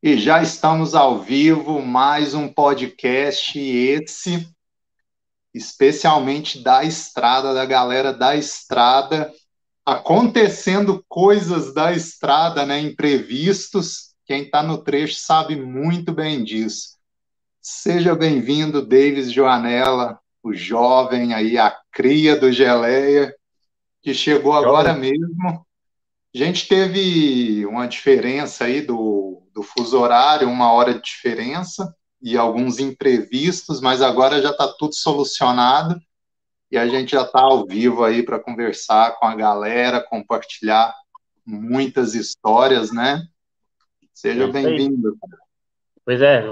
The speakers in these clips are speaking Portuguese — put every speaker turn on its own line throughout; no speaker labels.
E já estamos ao vivo, mais um podcast, esse especialmente da estrada, da galera da estrada, acontecendo coisas da estrada, né, imprevistos. Quem está no trecho sabe muito bem disso. Seja bem-vindo, Davis Joanella, o jovem aí, a cria do Geleia, que chegou agora mesmo. A gente teve uma diferença aí do do fuso horário, uma hora de diferença e alguns imprevistos, mas agora já está tudo solucionado e a gente já está ao vivo aí para conversar com a galera, compartilhar muitas histórias, né? Seja é bem-vindo.
Pois é,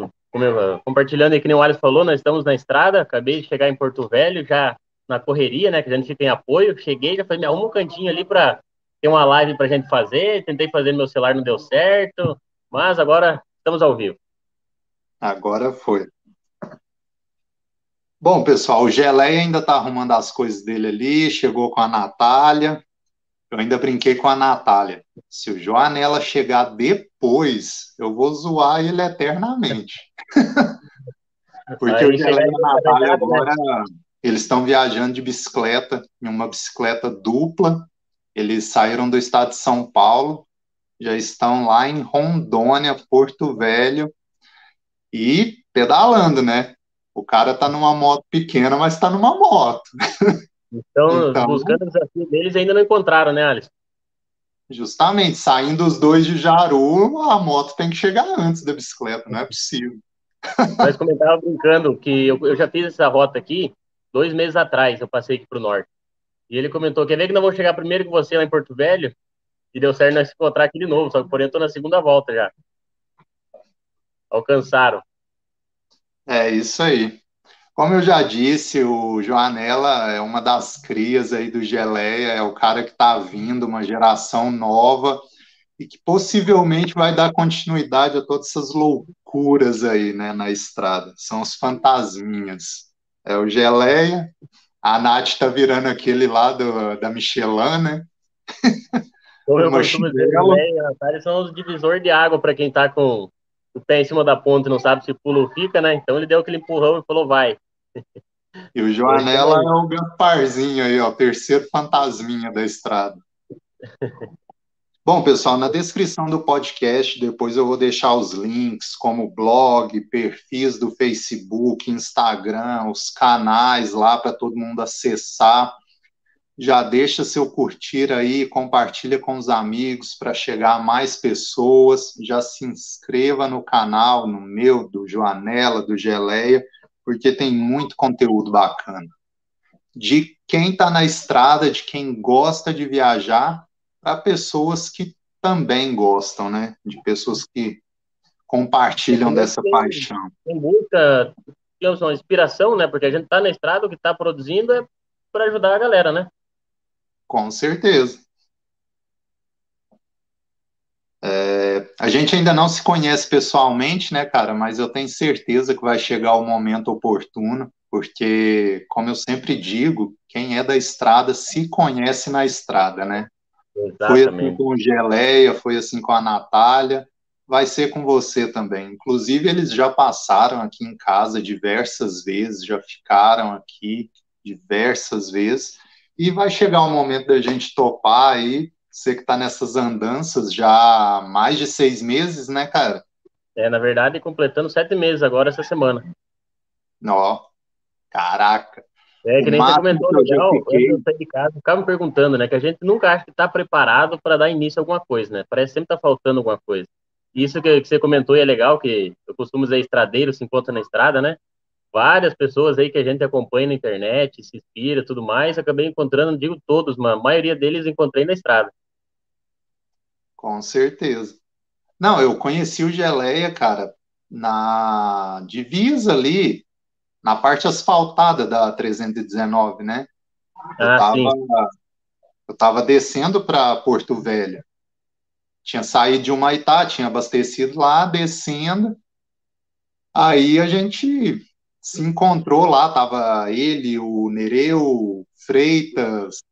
compartilhando aí que nem o Alisson falou, nós estamos na estrada, acabei de chegar em Porto Velho, já na correria, né, que a gente tem apoio, cheguei, já falei, me arruma um cantinho ali para ter uma live para a gente fazer, tentei fazer no meu celular, não deu certo, mas agora estamos ao vivo.
Agora foi. Bom, pessoal, o Geleia ainda está arrumando as coisas dele ali, chegou com a Natália. Eu ainda brinquei com a Natália. Se o Joanela chegar depois, eu vou zoar ele eternamente. Porque Aí, o Geleia e a Natália agora, eles estão viajando de bicicleta, em uma bicicleta dupla. Eles saíram do estado de São Paulo, já estão lá em Rondônia, Porto Velho, e pedalando, né? O cara tá numa moto pequena, mas tá numa moto.
Então, então buscando o desafio deles, ainda não encontraram, né, Alisson?
Justamente, saindo os dois de Jaru, a moto tem que chegar antes da bicicleta, não é possível.
Nós comentava brincando que eu, eu já fiz essa rota aqui dois meses atrás, eu passei aqui para o norte. E ele comentou: quer ver que não vou chegar primeiro que você lá em Porto Velho? E deu certo nós encontrar aqui de novo, só que porém eu tô na segunda volta já. Alcançaram.
É isso aí. Como eu já disse, o Joanela é uma das crias aí do Geleia, é o cara que está vindo, uma geração nova, e que possivelmente vai dar continuidade a todas essas loucuras aí, né, na estrada. São os fantasminhas. É o Geleia, a Nath está virando aquele lá do, da Michelin, né?
Eu costumo dizer, né, são os divisores de água para quem está com o pé em cima da ponta e não sabe se pula ou fica, né? Então ele deu aquele empurrão e falou, vai.
E o Joanela é o Gasparzinho aí, ó, terceiro fantasminha da estrada. Bom, pessoal, na descrição do podcast, depois eu vou deixar os links, como blog, perfis do Facebook, Instagram, os canais lá para todo mundo acessar já deixa seu curtir aí, compartilha com os amigos para chegar a mais pessoas, já se inscreva no canal, no meu, do Joanela, do Geleia, porque tem muito conteúdo bacana. De quem está na estrada, de quem gosta de viajar, para pessoas que também gostam, né? De pessoas que compartilham dessa tem, paixão.
Tem muita inspiração, né? Porque a gente está na estrada, o que está produzindo é para ajudar a galera, né?
Com certeza. É, a gente ainda não se conhece pessoalmente, né, cara? Mas eu tenho certeza que vai chegar o momento oportuno, porque, como eu sempre digo, quem é da estrada se conhece na estrada, né? Exatamente. Foi assim com o Geleia, foi assim com a Natália, vai ser com você também. Inclusive, eles já passaram aqui em casa diversas vezes, já ficaram aqui diversas vezes. E vai chegar o momento da gente topar aí, você que está nessas andanças já há mais de seis meses, né, cara?
É, na verdade, completando sete meses agora essa semana.
Ó, caraca.
É, que nem você comentou legal, fiquei... eu saí de casa, ficava me perguntando, né, que a gente nunca acha que está preparado para dar início a alguma coisa, né? Parece sempre tá faltando alguma coisa. Isso que, que você comentou e é legal, que eu costumo dizer estradeiro se encontra na estrada, né? Várias pessoas aí que a gente acompanha na internet, se inspira tudo mais, acabei encontrando, não digo todos, mas a maioria deles encontrei na estrada.
Com certeza. Não, eu conheci o Geleia, cara, na divisa ali, na parte asfaltada da 319, né? Eu ah, tava, sim. eu tava descendo para Porto Velho. Tinha saído de Humaitá, tinha abastecido lá, descendo. Aí a gente se encontrou lá, tava ele, o Nereu, Freitas.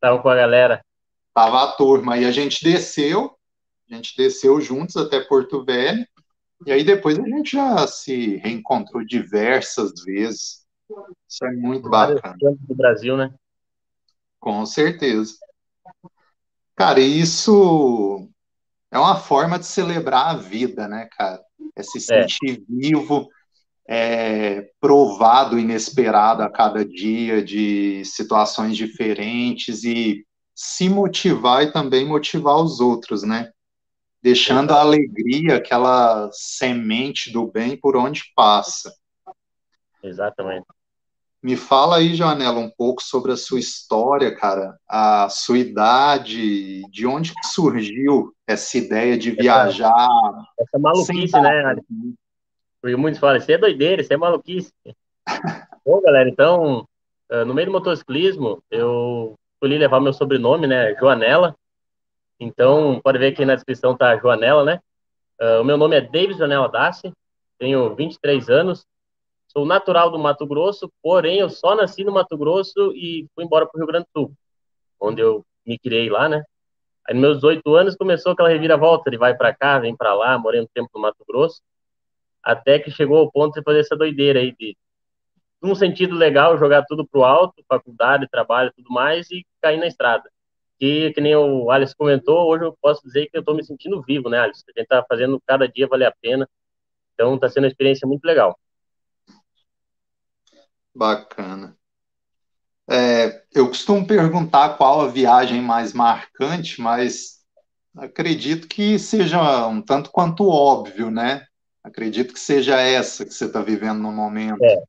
Tava com a galera.
Tava a turma, e a gente desceu, A gente desceu juntos até Porto Velho, e aí depois a gente já se reencontrou diversas vezes. Isso é muito bacana.
do Brasil, né?
Com certeza. Cara, isso é uma forma de celebrar a vida, né, cara? É se é. sentir é. vivo, é, provado inesperado a cada dia de situações diferentes e se motivar e também motivar os outros, né? Deixando a alegria, aquela semente do bem por onde passa.
Exatamente.
Me fala aí, Janela, um pouco sobre a sua história, cara, a sua idade, de onde surgiu essa ideia de viajar.
Essa, essa maluquice, né, Alisson? Porque muitos falam, isso é doideira, isso é maluquice. Bom, galera, então, ah, no meio do motociclismo, eu escolhi levar meu sobrenome, né, Joanela. Então, pode ver aqui na descrição tá Joanela, né? Uh, o meu nome é David Joanela Dassi, tenho 23 anos, Sou natural do Mato Grosso, porém eu só nasci no Mato Grosso e fui embora para o Rio Grande do Sul, onde eu me criei lá, né? Aí, nos meus oito anos, começou aquela reviravolta de vai para cá, vem para lá, morei um tempo no Mato Grosso, até que chegou ao ponto de fazer essa doideira aí de, num sentido legal, jogar tudo pro alto, faculdade, trabalho, tudo mais, e cair na estrada. Que, que nem o Alisson comentou, hoje eu posso dizer que eu estou me sentindo vivo, né, Alisson? A gente está fazendo cada dia valer a pena. Então, está sendo uma experiência muito legal.
Bacana. É, eu costumo perguntar qual a viagem mais marcante, mas acredito que seja um tanto quanto óbvio, né? Acredito que seja essa que você está vivendo no momento.
É.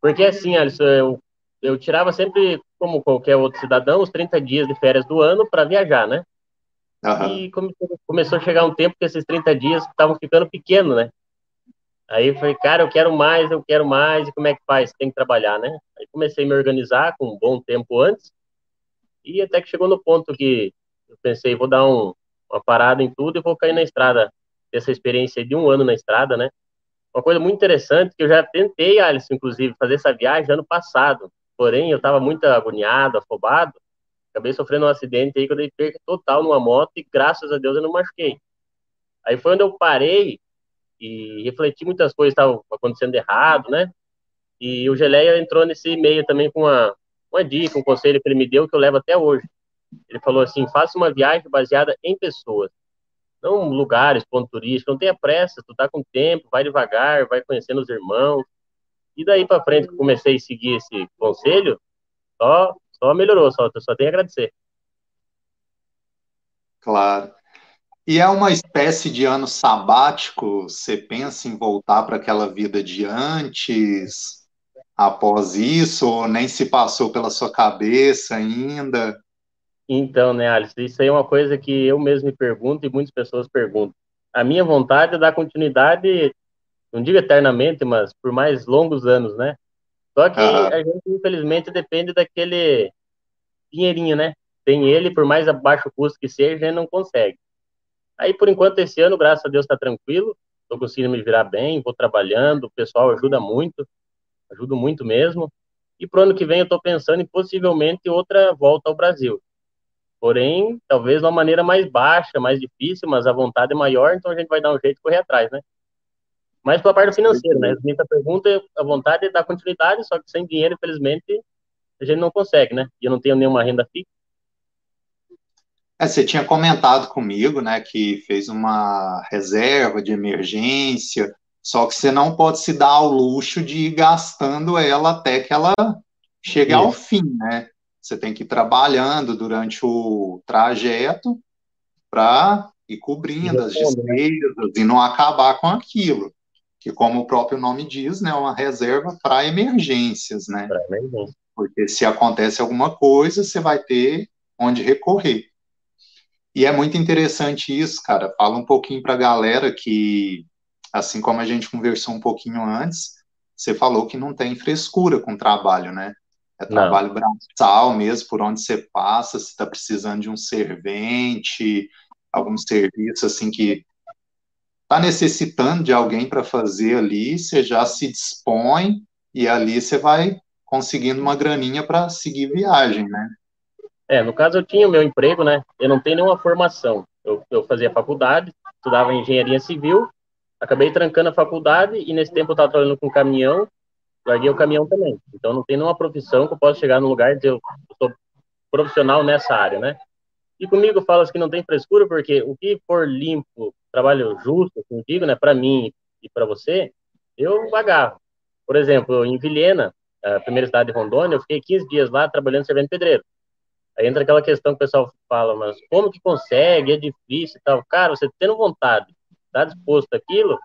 Porque assim, Alisson, eu, eu tirava sempre, como qualquer outro cidadão, os 30 dias de férias do ano para viajar, né? Uhum. E começou a chegar um tempo que esses 30 dias estavam ficando pequenos, né? Aí eu falei, cara, eu quero mais, eu quero mais, e como é que faz? Tem que trabalhar, né? Aí comecei a me organizar com um bom tempo antes, e até que chegou no ponto que eu pensei, vou dar um, uma parada em tudo e vou cair na estrada. Essa experiência de um ano na estrada, né? Uma coisa muito interessante, que eu já tentei, Alisson, inclusive, fazer essa viagem ano passado, porém eu estava muito agoniado, afobado, acabei sofrendo um acidente aí que eu dei perca total numa moto e graças a Deus eu não machuquei. Aí foi onde eu parei e refleti muitas coisas estavam acontecendo errado, né? E o Geleia entrou nesse e-mail também com uma, uma dica, um conselho que ele me deu que eu levo até hoje. Ele falou assim: faça uma viagem baseada em pessoas, não lugares, ponto turístico, não tenha pressa, tu tá com tempo, vai devagar, vai conhecendo os irmãos. E daí para frente que comecei a seguir esse conselho, só, só melhorou, só, só tenho a agradecer.
Claro. E é uma espécie de ano sabático? Você pensa em voltar para aquela vida de antes, após isso, ou nem se passou pela sua cabeça ainda?
Então, né, Alice, isso aí é uma coisa que eu mesmo me pergunto e muitas pessoas perguntam. A minha vontade é dar continuidade, não digo eternamente, mas por mais longos anos, né? Só que ah. a gente, infelizmente, depende daquele dinheirinho, né? Tem ele, por mais a baixo custo que seja, a gente não consegue. Aí, por enquanto, esse ano, graças a Deus, está tranquilo. Estou conseguindo me virar bem, vou trabalhando, o pessoal ajuda muito, ajuda muito mesmo. E para o ano que vem eu estou pensando em possivelmente outra volta ao Brasil. Porém, talvez de uma maneira mais baixa, mais difícil, mas a vontade é maior, então a gente vai dar um jeito de correr atrás, né? Mas pela parte financeira, né? Muita pergunta, a vontade é dar continuidade, só que sem dinheiro, infelizmente, a gente não consegue, né? E eu não tenho nenhuma renda fixa.
É, você tinha comentado comigo, né, que fez uma reserva de emergência, só que você não pode se dar ao luxo de ir gastando ela até que ela chegue Isso. ao fim, né? Você tem que ir trabalhando durante o trajeto para ir cobrindo as né? despesas e não acabar com aquilo. Que, como o próprio nome diz, né, é uma reserva para emergências, né? Porque se acontece alguma coisa, você vai ter onde recorrer. E é muito interessante isso, cara. Fala um pouquinho para a galera que, assim como a gente conversou um pouquinho antes, você falou que não tem frescura com o trabalho, né? É trabalho não. braçal mesmo, por onde você passa, se está precisando de um servente, algum serviço assim que está necessitando de alguém para fazer ali, você já se dispõe e ali você vai conseguindo uma graninha para seguir viagem, né?
É, no caso eu tinha o meu emprego, né? Eu não tenho nenhuma formação. Eu, eu fazia faculdade, estudava engenharia civil, acabei trancando a faculdade e nesse tempo eu estava trabalhando com caminhão, larguei o caminhão também. Então não tem nenhuma profissão que eu possa chegar num lugar e dizer eu sou profissional nessa área, né? E comigo fala que não tem frescura, porque o que for limpo, trabalho justo, como digo, né, para mim e para você, eu agarro. Por exemplo, em Vilhena, a primeira cidade de Rondônia, eu fiquei 15 dias lá trabalhando servendo pedreiro. Aí entra aquela questão que o pessoal fala, mas como que consegue? É difícil e tal. Cara, você tendo vontade, tá disposto àquilo,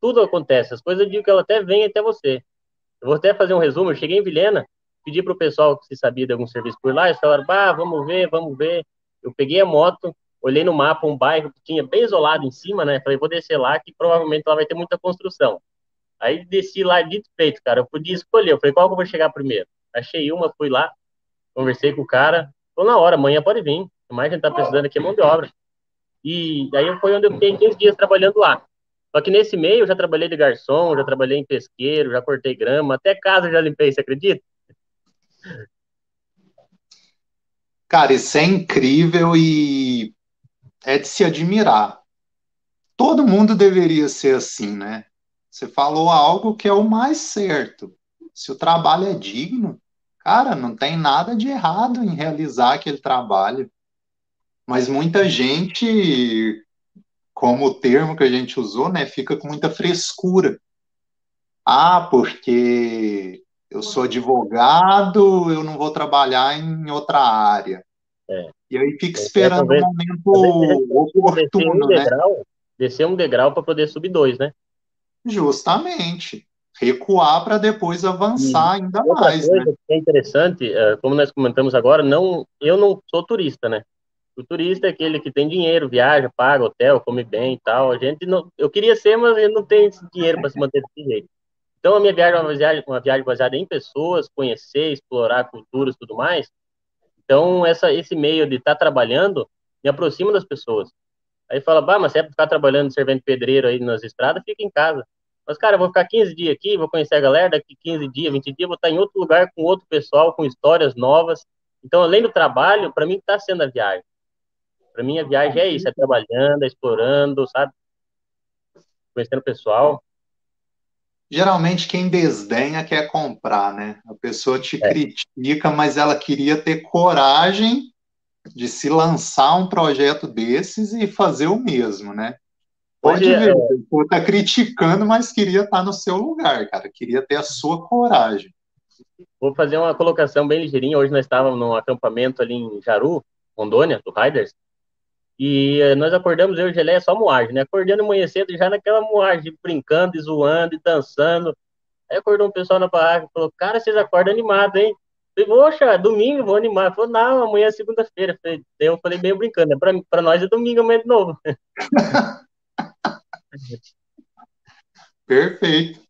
tudo acontece. As coisas eu digo que ela até vem até você. Eu vou até fazer um resumo. Eu cheguei em Vilhena, pedi para o pessoal que se sabia de algum serviço por lá, eles falaram, bah, vamos ver, vamos ver. Eu peguei a moto, olhei no mapa um bairro que tinha bem isolado em cima, né? Falei, vou descer lá, que provavelmente lá vai ter muita construção. Aí desci lá de peito, cara. Eu podia escolher. Eu falei, qual que eu vou chegar primeiro? Achei uma, fui lá, conversei com o cara. Falou, na hora, amanhã pode vir. O mais a gente tá precisando aqui é mão de obra. E daí foi onde eu fiquei 15 dias trabalhando lá. Só que nesse meio eu já trabalhei de garçom, já trabalhei em pesqueiro, já cortei grama, até casa já limpei, você acredita?
Cara, isso é incrível e é de se admirar. Todo mundo deveria ser assim, né? Você falou algo que é o mais certo. Se o trabalho é digno, cara, não tem nada de errado em realizar aquele trabalho. Mas muita gente, como o termo que a gente usou, né, fica com muita frescura. Ah, porque eu sou advogado, eu não vou trabalhar em outra área. É. E aí fica esperando o um momento oportuno,
né? descer um degrau para poder subir dois, né?
Justamente. Recuar para depois avançar e ainda mais. Coisa
né? que é interessante, é, como nós comentamos agora, não, eu não sou turista, né? O turista é aquele que tem dinheiro, viaja, paga hotel, come bem e tal. A gente não, eu queria ser, mas eu não tenho dinheiro para se manter desse jeito. Então a minha viagem é uma viagem, uma viagem baseada em pessoas, conhecer, explorar culturas e tudo mais. Então essa, esse meio de estar tá trabalhando me aproxima das pessoas. Aí fala, bah, mas você é ficar trabalhando, servendo pedreiro aí nas estradas, fica em casa. Mas, cara, eu vou ficar 15 dias aqui, vou conhecer a galera, daqui 15 dias, 20 dias, vou estar em outro lugar com outro pessoal, com histórias novas. Então, além do trabalho, para mim está sendo a viagem. Para mim, a viagem é isso, é trabalhando, é explorando, sabe? Conhecendo o pessoal.
Geralmente, quem desdenha quer comprar, né? A pessoa te é. critica, mas ela queria ter coragem de se lançar um projeto desses e fazer o mesmo, né? Pode Hoje, ver, é... está criticando, mas queria estar no seu lugar, cara. Queria ter a sua coragem.
Vou fazer uma colocação bem ligeirinha. Hoje nós estávamos num acampamento ali em Jaru, Rondônia, do Riders, e eh, nós acordamos, eu e o Geleia, só moagem, né? Acordando amanhã cedo, já naquela moagem, brincando e zoando e dançando. Aí acordou um pessoal na barraca e falou, cara, vocês acordam animados, hein? Falei, poxa, domingo, vou animar. Falou, não, amanhã é segunda-feira. Eu falei meio brincando, né? Pra, pra nós é domingo amanhã de novo.
Perfeito.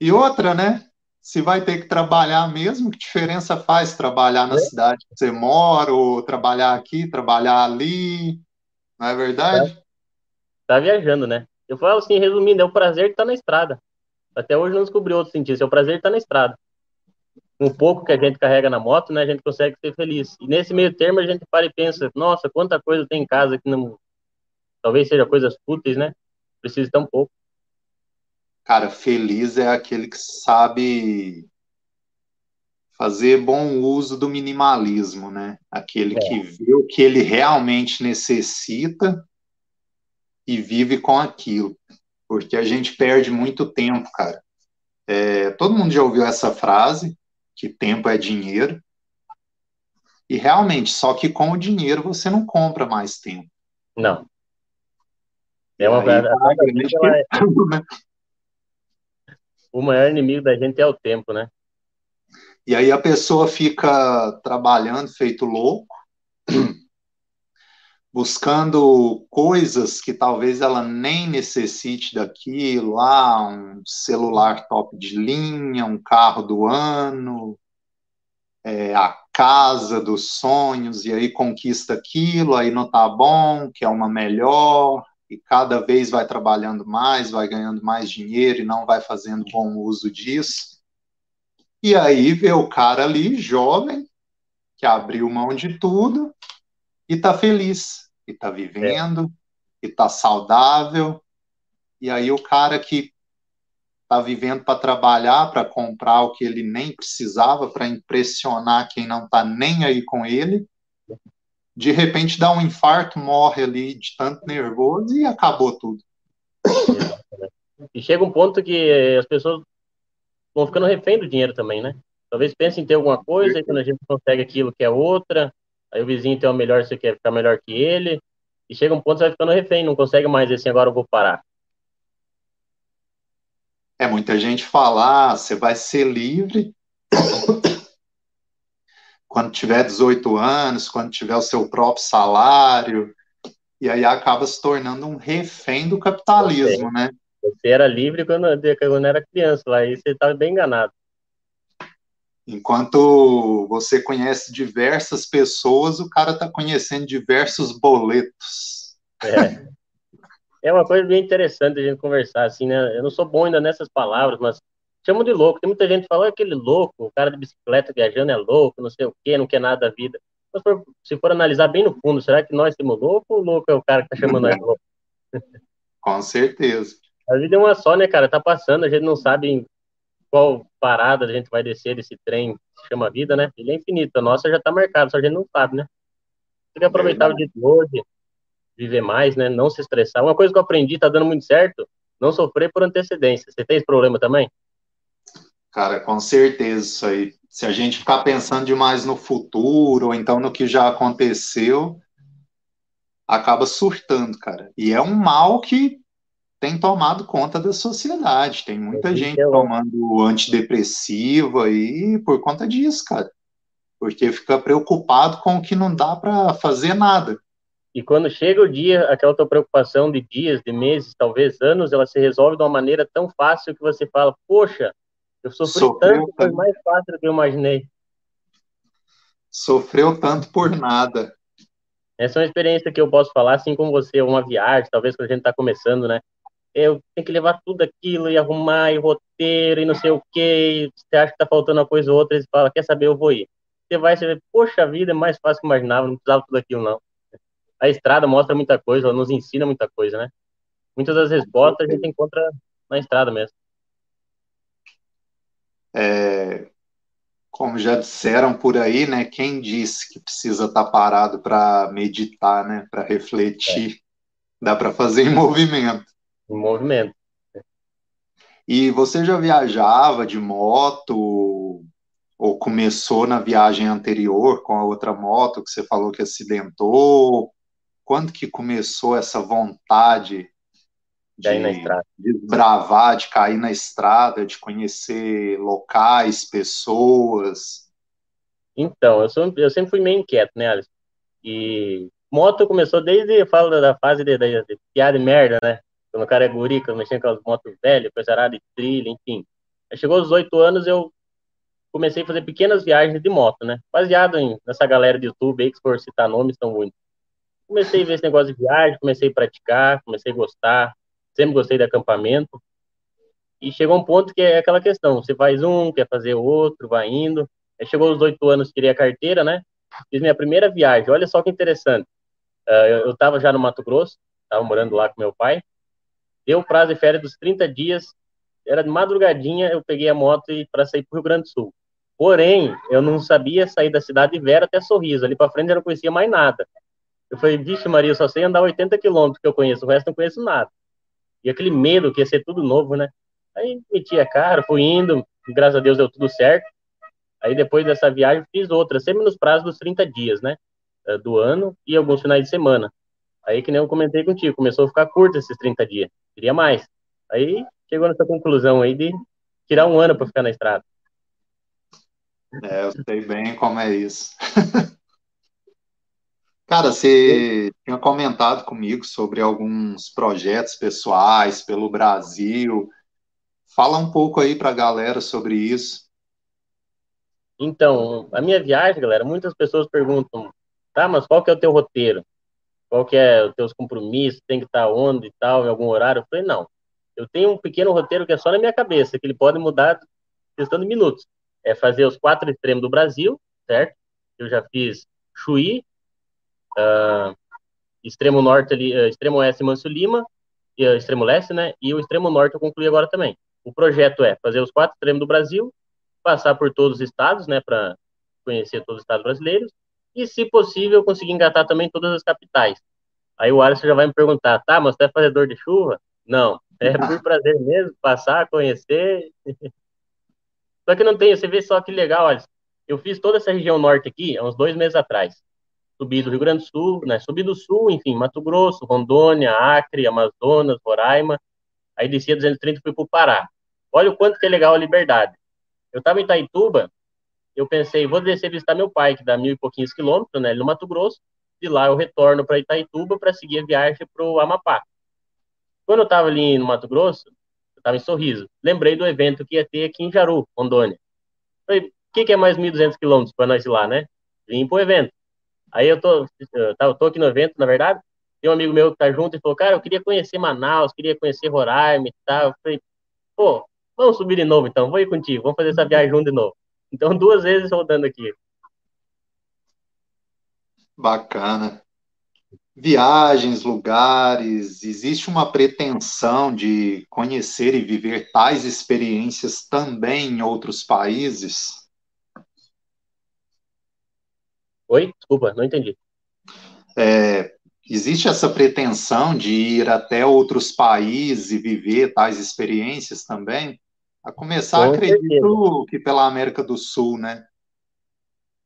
E outra, né? Se vai ter que trabalhar mesmo, que diferença faz trabalhar na é. cidade que você mora, ou trabalhar aqui, trabalhar ali? Não é verdade? Tá,
tá viajando, né? Eu falo assim, resumindo, é o prazer de estar na estrada. Até hoje não descobri outro sentido, é o prazer de estar na estrada um pouco que a gente carrega na moto, né, a gente consegue ser feliz. E nesse meio termo a gente para e pensa, nossa, quanta coisa tem em casa que não, talvez seja coisas fúteis, né? Precisa tão pouco.
Cara, feliz é aquele que sabe fazer bom uso do minimalismo, né? Aquele é. que vê o que ele realmente necessita e vive com aquilo. Porque a gente perde muito tempo, cara. É, todo mundo já ouviu essa frase, que tempo é dinheiro. E realmente, só que com o dinheiro você não compra mais tempo.
Não. É uma verdade. É... Né? O maior inimigo da gente é o tempo, né?
E aí a pessoa fica trabalhando feito louco, buscando coisas que talvez ela nem necessite daquilo, lá ah, um celular top de linha, um carro do ano, é, a casa dos sonhos, e aí conquista aquilo, aí não tá bom, quer uma melhor, e cada vez vai trabalhando mais, vai ganhando mais dinheiro e não vai fazendo bom uso disso. E aí vê o cara ali, jovem, que abriu mão de tudo e tá feliz e está vivendo, é. e está saudável. E aí o cara que está vivendo para trabalhar, para comprar o que ele nem precisava, para impressionar quem não está nem aí com ele, de repente dá um infarto, morre ali de tanto nervoso e acabou tudo.
E chega um ponto que as pessoas vão ficando refém do dinheiro também, né? Talvez pense em ter alguma coisa, e quando a gente consegue aquilo que é outra, aí o vizinho tem o melhor, você quer ficar melhor que ele, e chega um ponto que você vai ficando refém, não consegue mais assim, agora eu vou parar.
É, muita gente fala, ah, você vai ser livre quando tiver 18 anos, quando tiver o seu próprio salário, e aí acaba se tornando um refém do capitalismo, né?
Você era livre quando, quando era criança, lá e você estava bem enganado.
Enquanto você conhece diversas pessoas, o cara está conhecendo diversos boletos.
É. é uma coisa bem interessante a gente conversar, assim, né? Eu não sou bom ainda nessas palavras, mas chamo de louco. Tem muita gente que fala, aquele louco, o cara de bicicleta viajando é louco, não sei o quê, não quer nada da vida. Mas se for analisar bem no fundo, será que nós temos louco ou louco é o cara que tá chamando nós louco?
Com certeza.
A vida é uma só, né, cara? Tá passando, a gente não sabe em qual parada a gente vai descer desse trem que chama vida, né? Ele é infinito, a nossa já tá marcada, só a gente não sabe, né? Tem que aproveitar o dia de hoje, viver mais, né? Não se estressar. Uma coisa que eu aprendi, tá dando muito certo, não sofrer por antecedência. Você tem esse problema também?
Cara, com certeza isso aí. Se a gente ficar pensando demais no futuro, ou então no que já aconteceu, acaba surtando, cara. E é um mal que tem tomado conta da sociedade. Tem muita é gente tomando antidepressivo aí por conta disso, cara. Porque fica preocupado com o que não dá para fazer nada.
E quando chega o dia, aquela tua preocupação de dias, de meses, talvez anos, ela se resolve de uma maneira tão fácil que você fala, poxa, eu sofri Sofreu tanto, foi mais fácil do que eu imaginei.
Sofreu tanto por nada.
Essa é uma experiência que eu posso falar, assim como você, uma viagem, talvez quando a gente está começando, né? Eu tenho que levar tudo aquilo e arrumar, e roteiro, e não sei o quê. Você acha que tá faltando uma coisa ou outra, e você fala, quer saber, eu vou ir. Você vai, você vê, poxa vida, é mais fácil que imaginava, não precisava tudo aquilo, não. A estrada mostra muita coisa, ela nos ensina muita coisa, né? Muitas das respostas a gente encontra na estrada mesmo.
É, como já disseram por aí, né? Quem disse que precisa estar tá parado para meditar, né? Para refletir, é. dá para fazer em movimento.
Em movimento.
E você já viajava de moto ou começou na viagem anterior com a outra moto que você falou que acidentou? Quando que começou essa vontade
de, estrada.
desbravar, de cair na estrada, de conhecer locais, pessoas?
Então, eu, sou, eu sempre fui meio inquieto, né, Alisson? E moto começou desde, eu falo da, da fase de, de, de piada e merda, né? Quando o cara é guri, quando mexendo com as motos velhas, coisa de trilha, enfim. Aí chegou aos oito anos, eu comecei a fazer pequenas viagens de moto, né? Baseado em, nessa galera de YouTube aí, que se for citar nomes, são muitos. Comecei a ver esse negócio de viagem, comecei a praticar, comecei a gostar, sempre gostei de acampamento. E chegou um ponto que é aquela questão, você faz um, quer fazer outro, vai indo. Aí chegou aos oito anos, queria carteira, né? Fiz minha primeira viagem, olha só que interessante. Uh, eu estava já no Mato Grosso, estava morando lá com meu pai. Deu prazo de férias dos 30 dias, era de madrugadinha, eu peguei a moto para sair para o Rio Grande do Sul. Porém, eu não sabia sair da cidade de Vera até Sorriso. Ali para frente eu não conhecia mais nada. Eu falei, vixe Maria, eu só sei andar 80 quilômetros que eu conheço, o resto não conheço nada. E aquele medo que ia ser tudo novo, né? Aí meti a cara, fui indo, graças a Deus deu tudo certo. Aí depois dessa viagem fiz outra, sempre nos prazos dos 30 dias, né? Eh, do ano e alguns finais de semana. Aí que nem eu comentei contigo, começou a ficar curto esses 30 dias. Queria mais. Aí chegou nessa conclusão aí de tirar um ano para ficar na estrada.
É, eu sei bem como é isso. Cara, você tinha comentado comigo sobre alguns projetos pessoais pelo Brasil. Fala um pouco aí para a galera sobre isso.
Então, a minha viagem, galera, muitas pessoas perguntam, tá, mas qual que é o teu roteiro? Qual que é os teus compromissos? Tem que estar onde e tal, em algum horário? Eu falei, não. Eu tenho um pequeno roteiro que é só na minha cabeça, que ele pode mudar questão de minutos. É fazer os quatro extremos do Brasil, certo? Eu já fiz Chuí, uh, extremo norte ali, uh, extremo oeste Manso Lima, e, uh, extremo leste, né? E o extremo norte eu concluí agora também. O projeto é fazer os quatro extremos do Brasil, passar por todos os estados, né, para conhecer todos os estados brasileiros, e, se possível, conseguir engatar também todas as capitais. Aí o Alisson já vai me perguntar, tá, mas você é fazedor de chuva? Não, é por prazer mesmo, passar, conhecer. só que não tem, você vê só que legal, Alisson. Eu fiz toda essa região norte aqui há uns dois meses atrás. Subi do Rio Grande do Sul, né? Subi do Sul, enfim, Mato Grosso, Rondônia, Acre, Amazonas, Roraima. Aí desci a 230 e fui para o Pará. Olha o quanto que é legal a liberdade. Eu estava em Itaituba, eu pensei, vou descer visitar meu pai, que dá mil e pouquinhos quilômetros, né? No Mato Grosso. De lá eu retorno para Itaituba para seguir a viagem para o Amapá. Quando eu estava ali no Mato Grosso, eu estava em Sorriso, lembrei do evento que ia ter aqui em Jaru, Rondônia. Falei, o que, que é mais 1.200 quilômetros para nós ir lá, né? Vim para o evento. Aí eu tô, eu tô aqui no evento, na verdade, tem um amigo meu que tá junto e falou, cara, eu queria conhecer Manaus, queria conhecer Roraima e tal. Eu falei, pô, vamos subir de novo então, vou ir contigo, vamos fazer essa viagem junto de novo. Então, duas vezes rodando aqui.
Bacana viagens, lugares, existe uma pretensão de conhecer e viver tais experiências também em outros países?
Oi? Desculpa, não entendi.
É, existe essa pretensão de ir até outros países e viver tais experiências também? A começar, Com acredito certeza. que pela América do Sul, né?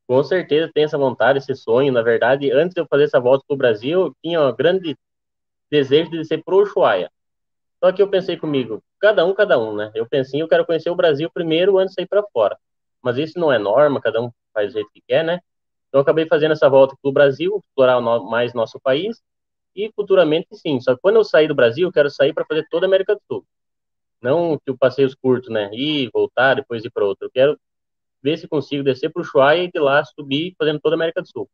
Com certeza tem essa vontade, esse sonho. Na verdade, antes de eu fazer essa volta para o Brasil, eu tinha um grande desejo de descer para o Ushuaia. Só que eu pensei comigo, cada um, cada um, né? Eu pensei, eu quero conhecer o Brasil primeiro antes de sair para fora. Mas isso não é norma, cada um faz do jeito que quer, né? Então eu acabei fazendo essa volta para o Brasil, explorar mais nosso país e futuramente sim. Só que quando eu sair do Brasil, eu quero sair para fazer toda a América do Sul. Não que o passeios curtos, né? Ir, voltar, depois ir para outro. Eu quero ver se consigo descer para o Ushuaia e de lá subir fazendo toda a América do Sul.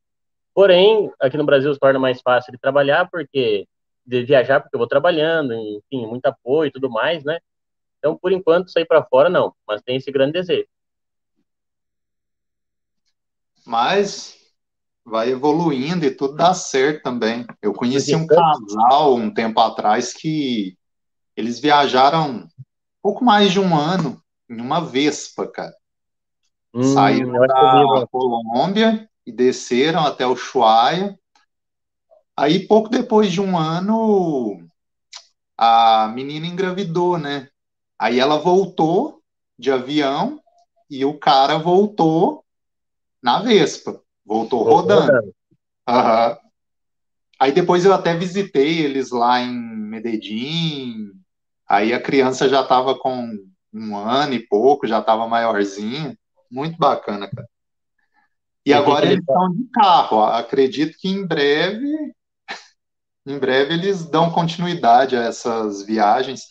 Porém, aqui no Brasil se torna mais fácil de trabalhar, porque de viajar, porque eu vou trabalhando, enfim, muito apoio e tudo mais, né? Então, por enquanto, sair para fora não, mas tem esse grande desejo.
Mas vai evoluindo e tudo dá certo também. Eu conheci um casal um tempo atrás que eles viajaram pouco mais de um ano em uma Vespa, cara. Hum, Saíram da Colômbia e desceram até o Chuaia. Aí, pouco depois de um ano, a menina engravidou, né? Aí ela voltou de avião e o cara voltou na Vespa, voltou rodando. Uhum. Aí depois eu até visitei eles lá em Medellín. Aí a criança já estava com um ano e pouco, já estava maiorzinha. Muito bacana, cara. E agora eles estão de carro. Acredito que em breve, em breve eles dão continuidade a essas viagens.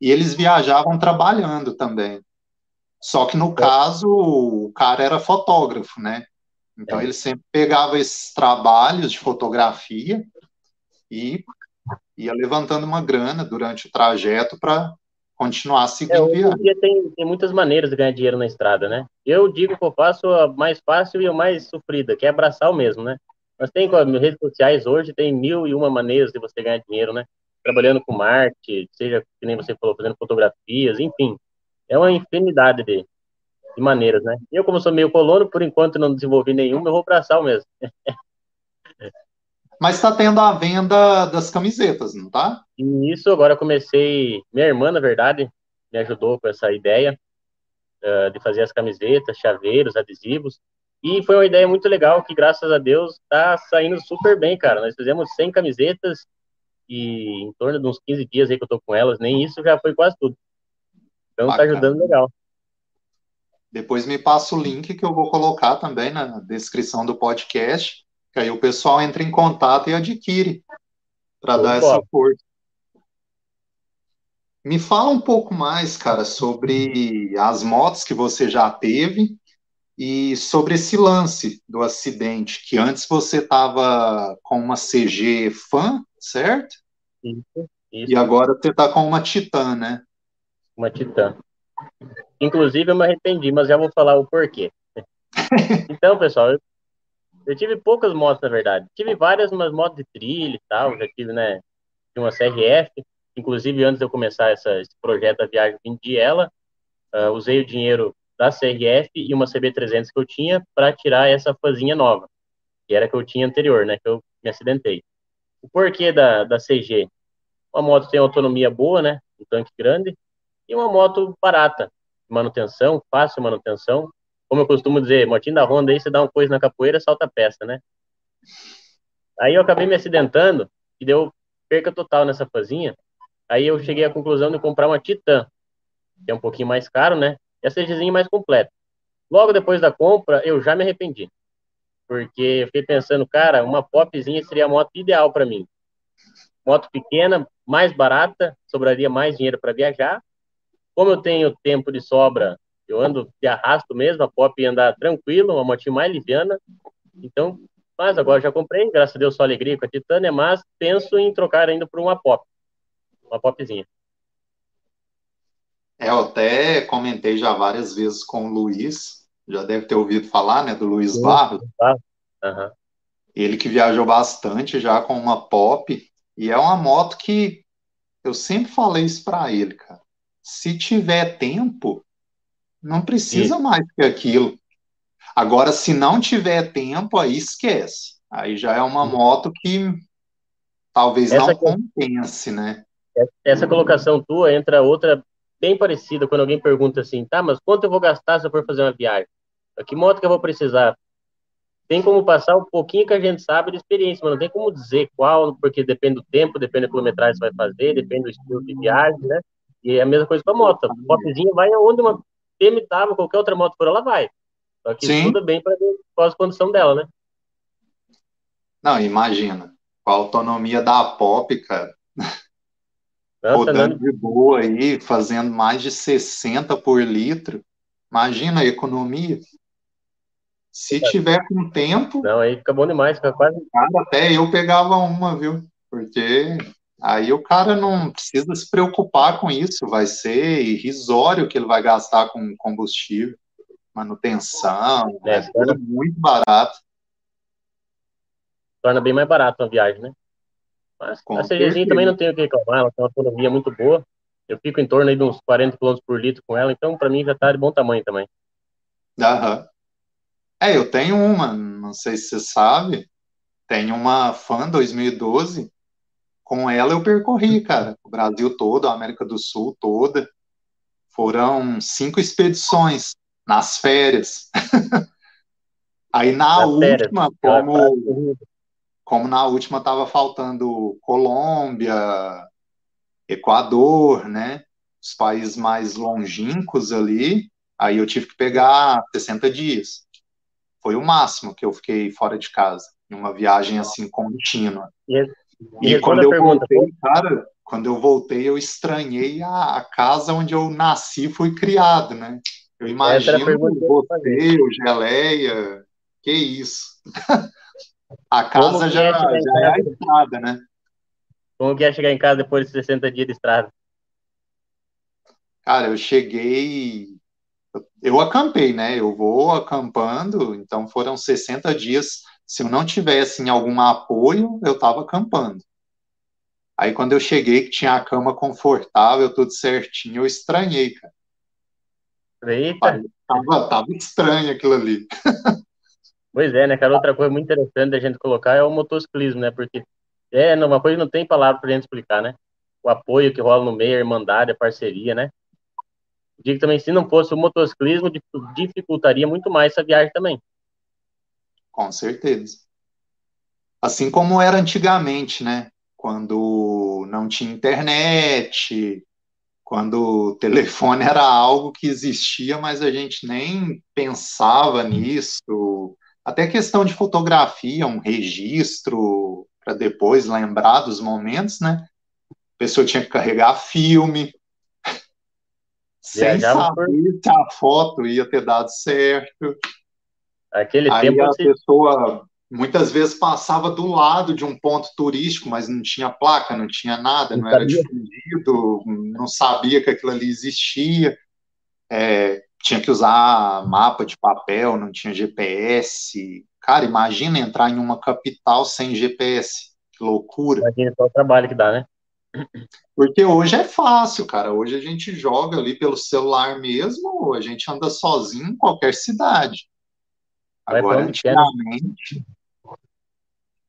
E eles viajavam trabalhando também. Só que no é. caso, o cara era fotógrafo, né? Então é. ele sempre pegava esses trabalhos de fotografia e ia levantando uma grana durante o trajeto para continuar seguindo é, hoje
em dia tem, tem muitas maneiras de ganhar dinheiro na estrada, né? Eu digo que eu faço a mais fácil e a mais sofrida, que é abraçar o mesmo, né? Mas tem com as redes sociais hoje, tem mil e uma maneiras de você ganhar dinheiro, né? Trabalhando com marketing, seja que nem você falou, fazendo fotografias, enfim. É uma infinidade de, de maneiras, né? Eu, como sou meio colono, por enquanto não desenvolvi nenhuma, eu vou abraçar o mesmo.
Mas está tendo a venda das camisetas, não tá?
Isso, agora comecei. Minha irmã, na verdade, me ajudou com essa ideia uh, de fazer as camisetas, chaveiros, adesivos. E foi uma ideia muito legal que, graças a Deus, está saindo super bem, cara. Nós fizemos 100 camisetas e em torno de uns 15 dias aí que eu tô com elas, nem isso já foi quase tudo. Então tá Bacana. tá ajudando legal.
Depois me passa o link que eu vou colocar também na descrição do podcast que aí o pessoal entra em contato e adquire para dar essa força. Me fala um pouco mais, cara, sobre as motos que você já teve e sobre esse lance do acidente, que antes você estava com uma CG Fan, certo? Isso, isso. E agora você está com uma Titan, né?
Uma Titan. Inclusive, eu me arrependi, mas já vou falar o porquê. então, pessoal, Eu tive poucas motos, na verdade. Tive várias, umas motos de trilha e tal. Já tive, né? Uma CRF. Inclusive, antes de eu começar essa, esse projeto da viagem, vendi ela. Uh, usei o dinheiro da CRF e uma CB300 que eu tinha para tirar essa fazinha nova, que era que eu tinha anterior, né? Que eu me acidentei. O porquê da, da CG? Uma moto tem autonomia boa, né? Um tanque grande. E uma moto barata. Manutenção, fácil manutenção como eu costumo dizer, motinho da Honda aí, você dá uma coisa na capoeira, salta a peça, né? Aí eu acabei me acidentando e deu perca total nessa fazinha. Aí eu cheguei à conclusão de comprar uma Titan, que é um pouquinho mais caro, né? E a CGzinha mais completa. Logo depois da compra, eu já me arrependi. Porque eu fiquei pensando, cara, uma popzinha seria a moto ideal para mim. Moto pequena, mais barata, sobraria mais dinheiro para viajar. Como eu tenho tempo de sobra eu ando de arrasto mesmo, a Pop andar tranquilo, uma motinha mais liviana. Então, mas agora já comprei, graças a Deus só alegria com a Titânia, mas penso em trocar ainda por uma Pop, uma Popzinha.
É, eu até comentei já várias vezes com o Luiz, já deve ter ouvido falar, né, do Luiz Barros.
Uhum.
Ele que viajou bastante já com uma Pop, e é uma moto que eu sempre falei isso para ele, cara. Se tiver tempo, não precisa Isso. mais que aquilo. Agora, se não tiver tempo, aí esquece. Aí já é uma moto que talvez essa não compense, né?
Essa colocação tua entra outra bem parecida quando alguém pergunta assim, tá, mas quanto eu vou gastar se eu for fazer uma viagem? Que moto que eu vou precisar? Tem como passar um pouquinho que a gente sabe de experiência, mas não tem como dizer qual, porque depende do tempo, depende da quilometragem que você vai fazer, depende do estilo de viagem, né? E é a mesma coisa com a moto. A popzinha vai aonde uma TM qualquer outra moto por ela vai. Só que Sim. tudo bem para a condição dela, né?
Não, imagina. Com a autonomia da Pop, cara. Nossa, Rodando não... de boa aí, fazendo mais de 60 por litro. Imagina a economia. Se tiver com tempo.
Não, aí fica bom demais, fica quase.
Cara, até eu pegava uma, viu? Porque Aí o cara não precisa se preocupar com isso, vai ser irrisório que ele vai gastar com combustível, manutenção, é, é tudo muito barato.
Torna bem mais barato a viagem, né? Mas com a CGzinha também não tem o que reclamar, ela tem uma autonomia muito boa. Eu fico em torno aí de uns 40 km por litro com ela, então para mim já tá de bom tamanho também.
Aham. É, eu tenho uma, não sei se você sabe, tenho uma Fan 2012 com ela eu percorri, cara, o Brasil todo, a América do Sul toda. Foram cinco expedições nas férias. Aí na, na última, como, como na última estava faltando Colômbia, Equador, né? Os países mais longínquos ali, aí eu tive que pegar 60 dias. Foi o máximo que eu fiquei fora de casa, em uma viagem assim contínua.
E,
e, quando eu pergunta, voltei, cara, quando eu voltei, eu estranhei a, a, casa onde eu nasci e fui criado, né? Eu imagino você, o Geleia, que isso. a casa já, é já é a estrada, né?
Como que é chegar em casa depois de 60 dias de estrada?
Cara, eu cheguei. Eu acampei, né? Eu vou acampando, então foram 60 dias se eu não tivesse em algum apoio, eu estava acampando. Aí quando eu cheguei, que tinha a cama confortável, tudo certinho, eu estranhei, cara.
Eita!
Tava, tava estranho aquilo ali.
Pois é, né, cara? Outra coisa muito interessante da gente colocar é o motociclismo, né? Porque é uma coisa não tem palavra pra gente explicar, né? O apoio que rola no meio, a irmandade, a parceria, né? Digo também, se não fosse o motociclismo, dificultaria muito mais essa viagem também.
Com certeza. Assim como era antigamente, né? Quando não tinha internet, quando o telefone era algo que existia, mas a gente nem pensava nisso. Até questão de fotografia, um registro para depois lembrar dos momentos, né? A pessoa tinha que carregar filme, sem saber se a foto ia ter dado certo.
Aquele
Aí
tempo
a você... pessoa muitas vezes passava do lado de um ponto turístico, mas não tinha placa, não tinha nada, não, não era difundido, não sabia que aquilo ali existia. É, tinha que usar mapa de papel, não tinha GPS, Cara, imagina entrar em uma capital sem GPS. Que loucura.
Imagina só o trabalho que dá, né?
Porque hoje é fácil, cara. Hoje a gente joga ali pelo celular mesmo, a gente anda sozinho em qualquer cidade. Agora, antigamente.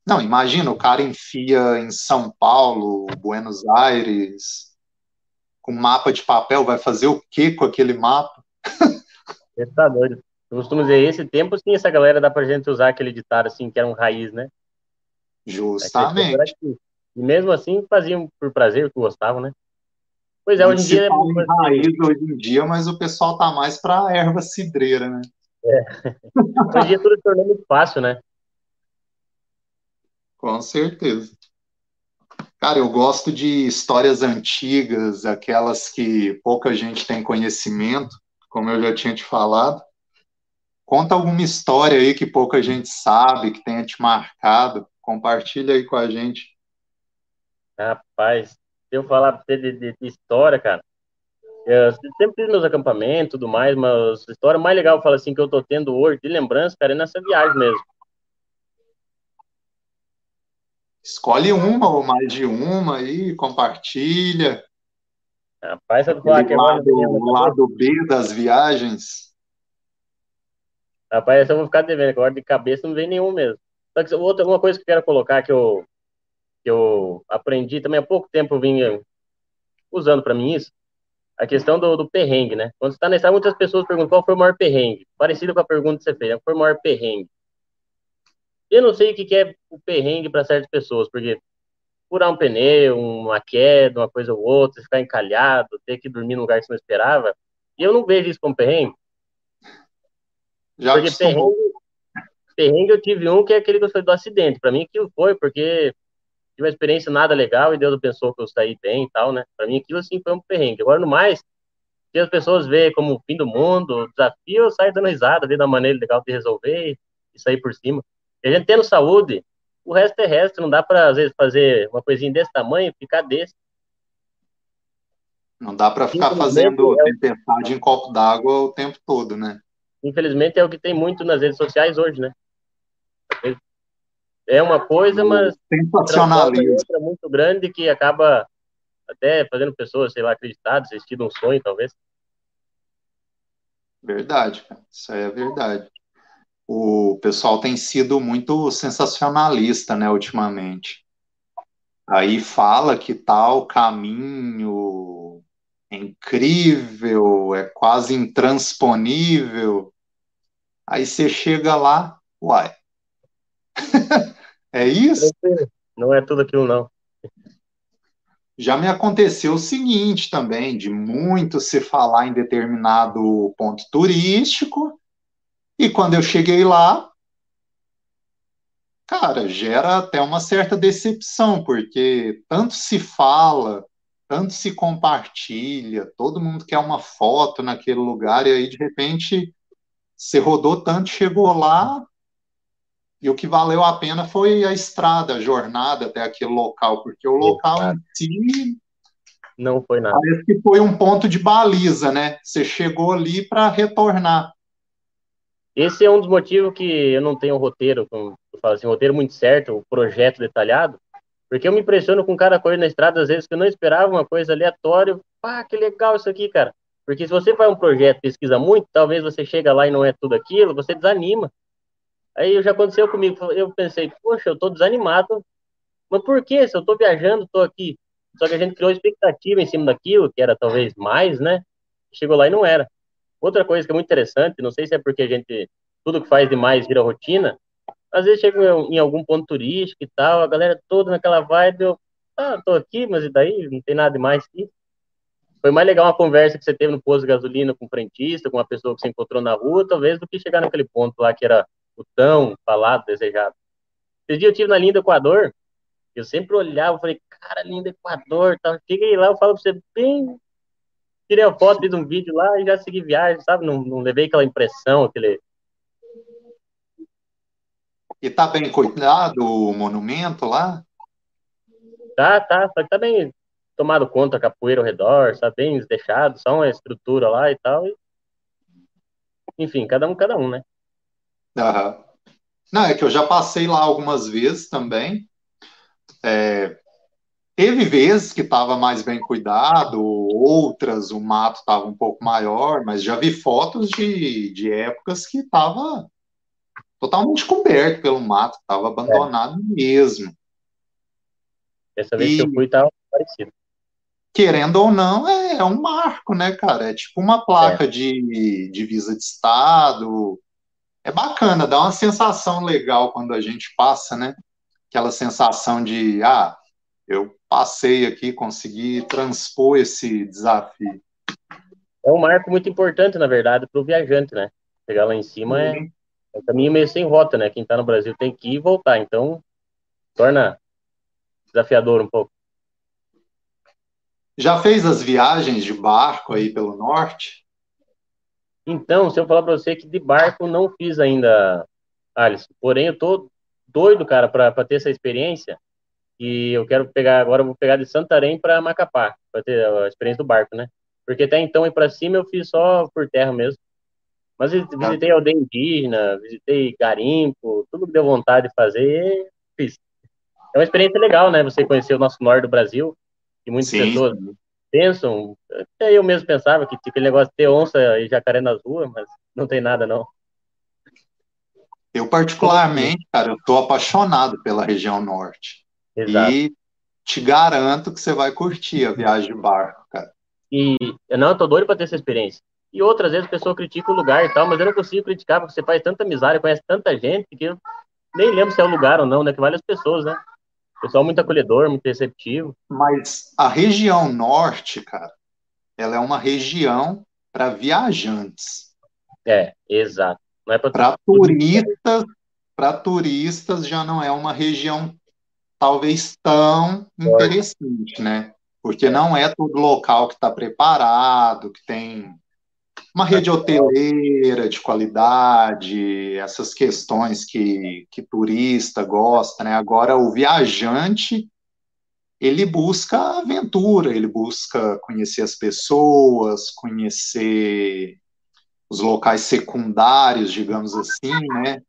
Não, imagina, o cara enfia em São Paulo, Buenos Aires, com mapa de papel, vai fazer o que com aquele mapa?
Você tá doido. Eu costumo dizer, esse tempo sim, essa galera dá pra gente usar aquele ditado assim, que era um raiz, né?
Justamente.
E mesmo assim faziam por prazer, que gostavam, né? Pois é, hoje em dia é
muito raiz hoje em dia, mas o pessoal tá mais pra erva cidreira, né?
É. hoje em dia tudo se tornou muito fácil, né?
Com certeza. Cara, eu gosto de histórias antigas, aquelas que pouca gente tem conhecimento, como eu já tinha te falado. Conta alguma história aí que pouca gente sabe, que tenha te marcado. Compartilha aí com a gente.
Rapaz, se eu falar pra você de, de, de história, cara, eu sempre fiz meus acampamentos e tudo mais, mas a história mais legal, eu falo assim, que eu tô tendo hoje de lembrança, cara, é nessa viagem mesmo.
Escolhe uma ou mais de uma aí, compartilha.
Rapaz, sabe falar que é lado,
o lado B das viagens.
Rapaz, essa eu vou ficar devendo, agora de cabeça não vem nenhum mesmo. Só que outra, uma coisa que eu quero colocar que eu, que eu aprendi também há pouco tempo, eu vim usando para mim isso, a questão do, do perrengue, né? Quando você está na estrada, muitas pessoas perguntam qual foi o maior perrengue. Parecido com a pergunta que você fez, qual foi o maior perrengue? Eu não sei o que é o perrengue para certas pessoas, porque furar um pneu, uma queda, uma coisa ou outra, ficar encalhado, ter que dormir num lugar que você não esperava, e eu não vejo isso como perrengue. Já porque perrengue, perrengue eu tive um que é aquele que eu falei do acidente. Para mim aquilo foi porque tive uma experiência nada legal e Deus pensou que eu saí bem e tal, né? Para mim aquilo assim foi um perrengue. Agora no mais, que as pessoas veem como o fim do mundo, desafio, eu saio dando risada, dentro da maneira legal de resolver e sair por cima. E a gente tendo saúde, o resto é resto, não dá para às vezes fazer uma coisinha desse tamanho e ficar desse.
Não dá para ficar fazendo é tempestade em copo d'água o tempo todo, né?
Infelizmente é o que tem muito nas redes sociais hoje, né? É uma coisa, mas
sensacionalismo
é muito grande que acaba até fazendo pessoas, sei lá, acreditar, desistir de um sonho, talvez.
Verdade, cara. Isso aí é verdade. O pessoal tem sido muito sensacionalista, né, ultimamente. Aí fala que tal caminho é incrível, é quase intransponível. Aí você chega lá, uai. é isso?
Não é tudo aquilo, não.
Já me aconteceu o seguinte também, de muito se falar em determinado ponto turístico, e quando eu cheguei lá, cara, gera até uma certa decepção, porque tanto se fala, tanto se compartilha, todo mundo quer uma foto naquele lugar, e aí de repente você rodou tanto, chegou lá, e o que valeu a pena foi a estrada, a jornada até aquele local, porque o local em si.
Não foi nada.
Parece que foi um ponto de baliza, né? Você chegou ali para retornar.
Esse é um dos motivos que eu não tenho um roteiro, eu falo assim, um roteiro muito certo, um projeto detalhado, porque eu me impressiono com cada coisa na estrada, às vezes que eu não esperava uma coisa aleatória, pá, que legal isso aqui, cara. Porque se você faz um projeto, pesquisa muito, talvez você chega lá e não é tudo aquilo, você desanima. Aí já aconteceu comigo, eu pensei, poxa, eu tô desanimado, mas por quê? Se eu tô viajando, tô aqui. Só que a gente criou expectativa em cima daquilo, que era talvez mais, né? Chegou lá e não era. Outra coisa que é muito interessante, não sei se é porque a gente, tudo que faz demais vira rotina, às vezes chega em algum ponto turístico e tal, a galera toda naquela vibe, eu, ah, tô aqui, mas e daí? Não tem nada demais aqui foi mais legal uma conversa que você teve no posto de gasolina com um frentista, com uma pessoa que você encontrou na rua, talvez, do que chegar naquele ponto lá que era o tão falado, desejado. Esse dia eu tive na linha do Equador, eu sempre olhava, falei, cara, linha do Equador, tá? cheguei lá, eu falo pra você, bem, tirei a foto, fiz um vídeo lá e já segui viagem, sabe? Não, não levei aquela impressão, aquele...
E tá bem cuidado o monumento lá?
Tá, tá, só que tá bem tomado conta capoeira ao redor, sabe, bem deixado, só uma estrutura lá e tal. E... Enfim, cada um, cada um, né?
Aham. Não, é que eu já passei lá algumas vezes também. É, teve vezes que estava mais bem cuidado, outras o mato estava um pouco maior, mas já vi fotos de, de épocas que estava totalmente coberto pelo mato, estava abandonado é. mesmo.
Essa vez e, que eu fui estava parecido.
Querendo ou não, é, é, um marco, né, cara? É tipo uma placa é. de divisa de estado. É bacana, dá uma sensação legal quando a gente passa, né? Aquela sensação de, ah, eu passei aqui, consegui transpor esse desafio.
É um marco muito importante, na verdade, para o viajante, né? Chegar lá em cima é, é um caminho meio sem rota, né? Quem está no Brasil tem que ir e voltar, então torna desafiador um pouco.
Já fez as viagens de barco aí pelo norte?
Então, se eu falar para você que de barco não fiz ainda, Alisson, porém eu tô doido, cara, para ter essa experiência e eu quero pegar, agora eu vou pegar de Santarém para Macapá, para ter a experiência do barco, né? Porque até então ir para cima eu fiz só por terra mesmo. Mas visitei aldeia indígena, visitei garimpo, tudo que deu vontade de fazer, fiz. É uma experiência legal, né? Você conhecer o nosso norte do Brasil, e muitas Sim. pessoas pensam, até eu mesmo pensava que tinha aquele negócio de ter onça e jacaré nas ruas, mas não tem nada, não.
Eu, particularmente, cara, eu tô apaixonado pela região norte. Exato. E te garanto que você vai curtir a viagem de barco, cara.
E não, eu tô doido para ter essa experiência. E outras vezes a pessoa critica o lugar e tal, mas eu não consigo criticar porque você faz tanta amizade, conhece tanta gente que eu nem lembro se é o lugar ou não, né? Que várias pessoas, né? Pessoal muito acolhedor, muito receptivo.
Mas a região norte, cara, ela é uma região para viajantes.
É, exato.
Não é para turistas, para turistas já não é uma região talvez tão interessante, né? Porque não é todo local que está preparado, que tem uma rede hoteleira de qualidade, essas questões que, que turista gosta, né? Agora, o viajante, ele busca aventura, ele busca conhecer as pessoas, conhecer os locais secundários, digamos assim, né?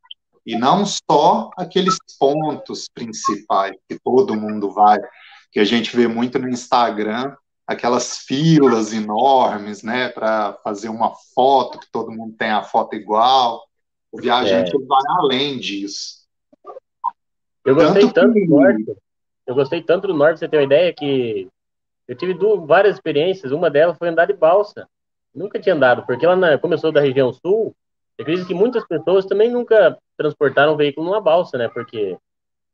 E não só aqueles pontos principais que todo mundo vai, que a gente vê muito no Instagram, aquelas filas enormes, né, para fazer uma foto, que todo mundo tem a foto igual. O viajante é. vai além disso.
Eu gostei tanto, tanto que... do norte. Eu gostei tanto do norte, você tem uma ideia que eu tive duas, várias experiências. Uma delas foi andar de balsa. Nunca tinha andado, porque ela na, começou da região sul. Eu acredito que muitas pessoas também nunca transportaram um veículo numa balsa, né? Porque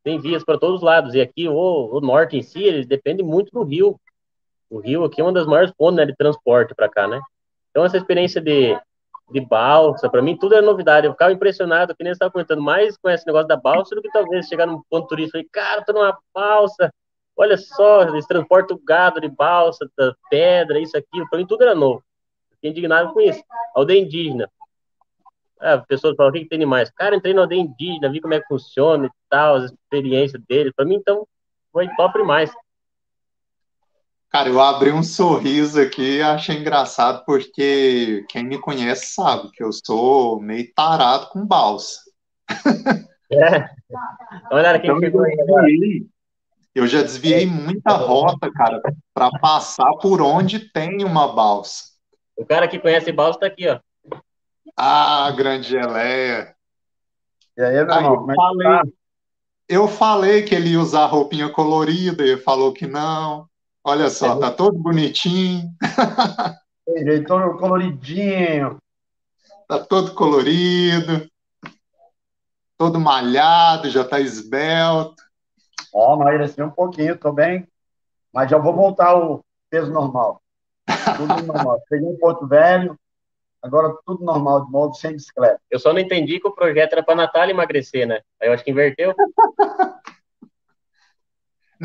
tem vias para todos os lados. E aqui o, o norte em si, ele depende muito do rio. O rio aqui é uma das maiores pontes né, de transporte para cá, né? Então, essa experiência de, de balsa, para mim, tudo é novidade. Eu ficava impressionado, que nem você estava comentando, mais com esse negócio da balsa do que talvez chegar num ponto turístico e cara, tô numa balsa, olha só, eles transportam gado de balsa, pedra, isso, aquilo. Para mim, tudo era novo. Fiquei indignado com isso. Aldeia indígena. Ah, pessoas falam, o que, que tem mais? Cara, entrei na aldeia indígena, vi como é que funciona e tal, as experiências deles. Para mim, então, foi top demais.
Cara, eu abri um sorriso aqui e achei engraçado, porque quem me conhece sabe que eu sou meio tarado com balsa.
É. Olha, quem então, eu,
desviei, eu já desviei muita rota, cara, para passar por onde tem uma balsa.
O cara que conhece balsa tá aqui, ó.
Ah, grande geleia.
E aí, meu irmão,
eu, falei, tá? eu falei que ele ia usar roupinha colorida, ele falou que não. Olha só, é. tá todo bonitinho.
Ele todo coloridinho.
Tá todo colorido. Todo malhado, já tá esbelto.
Ó, oh, emagreci um pouquinho, tô bem. Mas já vou voltar ao peso normal. Tudo normal. Peguei um Porto Velho, agora tudo normal de novo, sem bicicleta.
Eu só não entendi que o projeto era para Natália emagrecer, né? Aí eu acho que inverteu.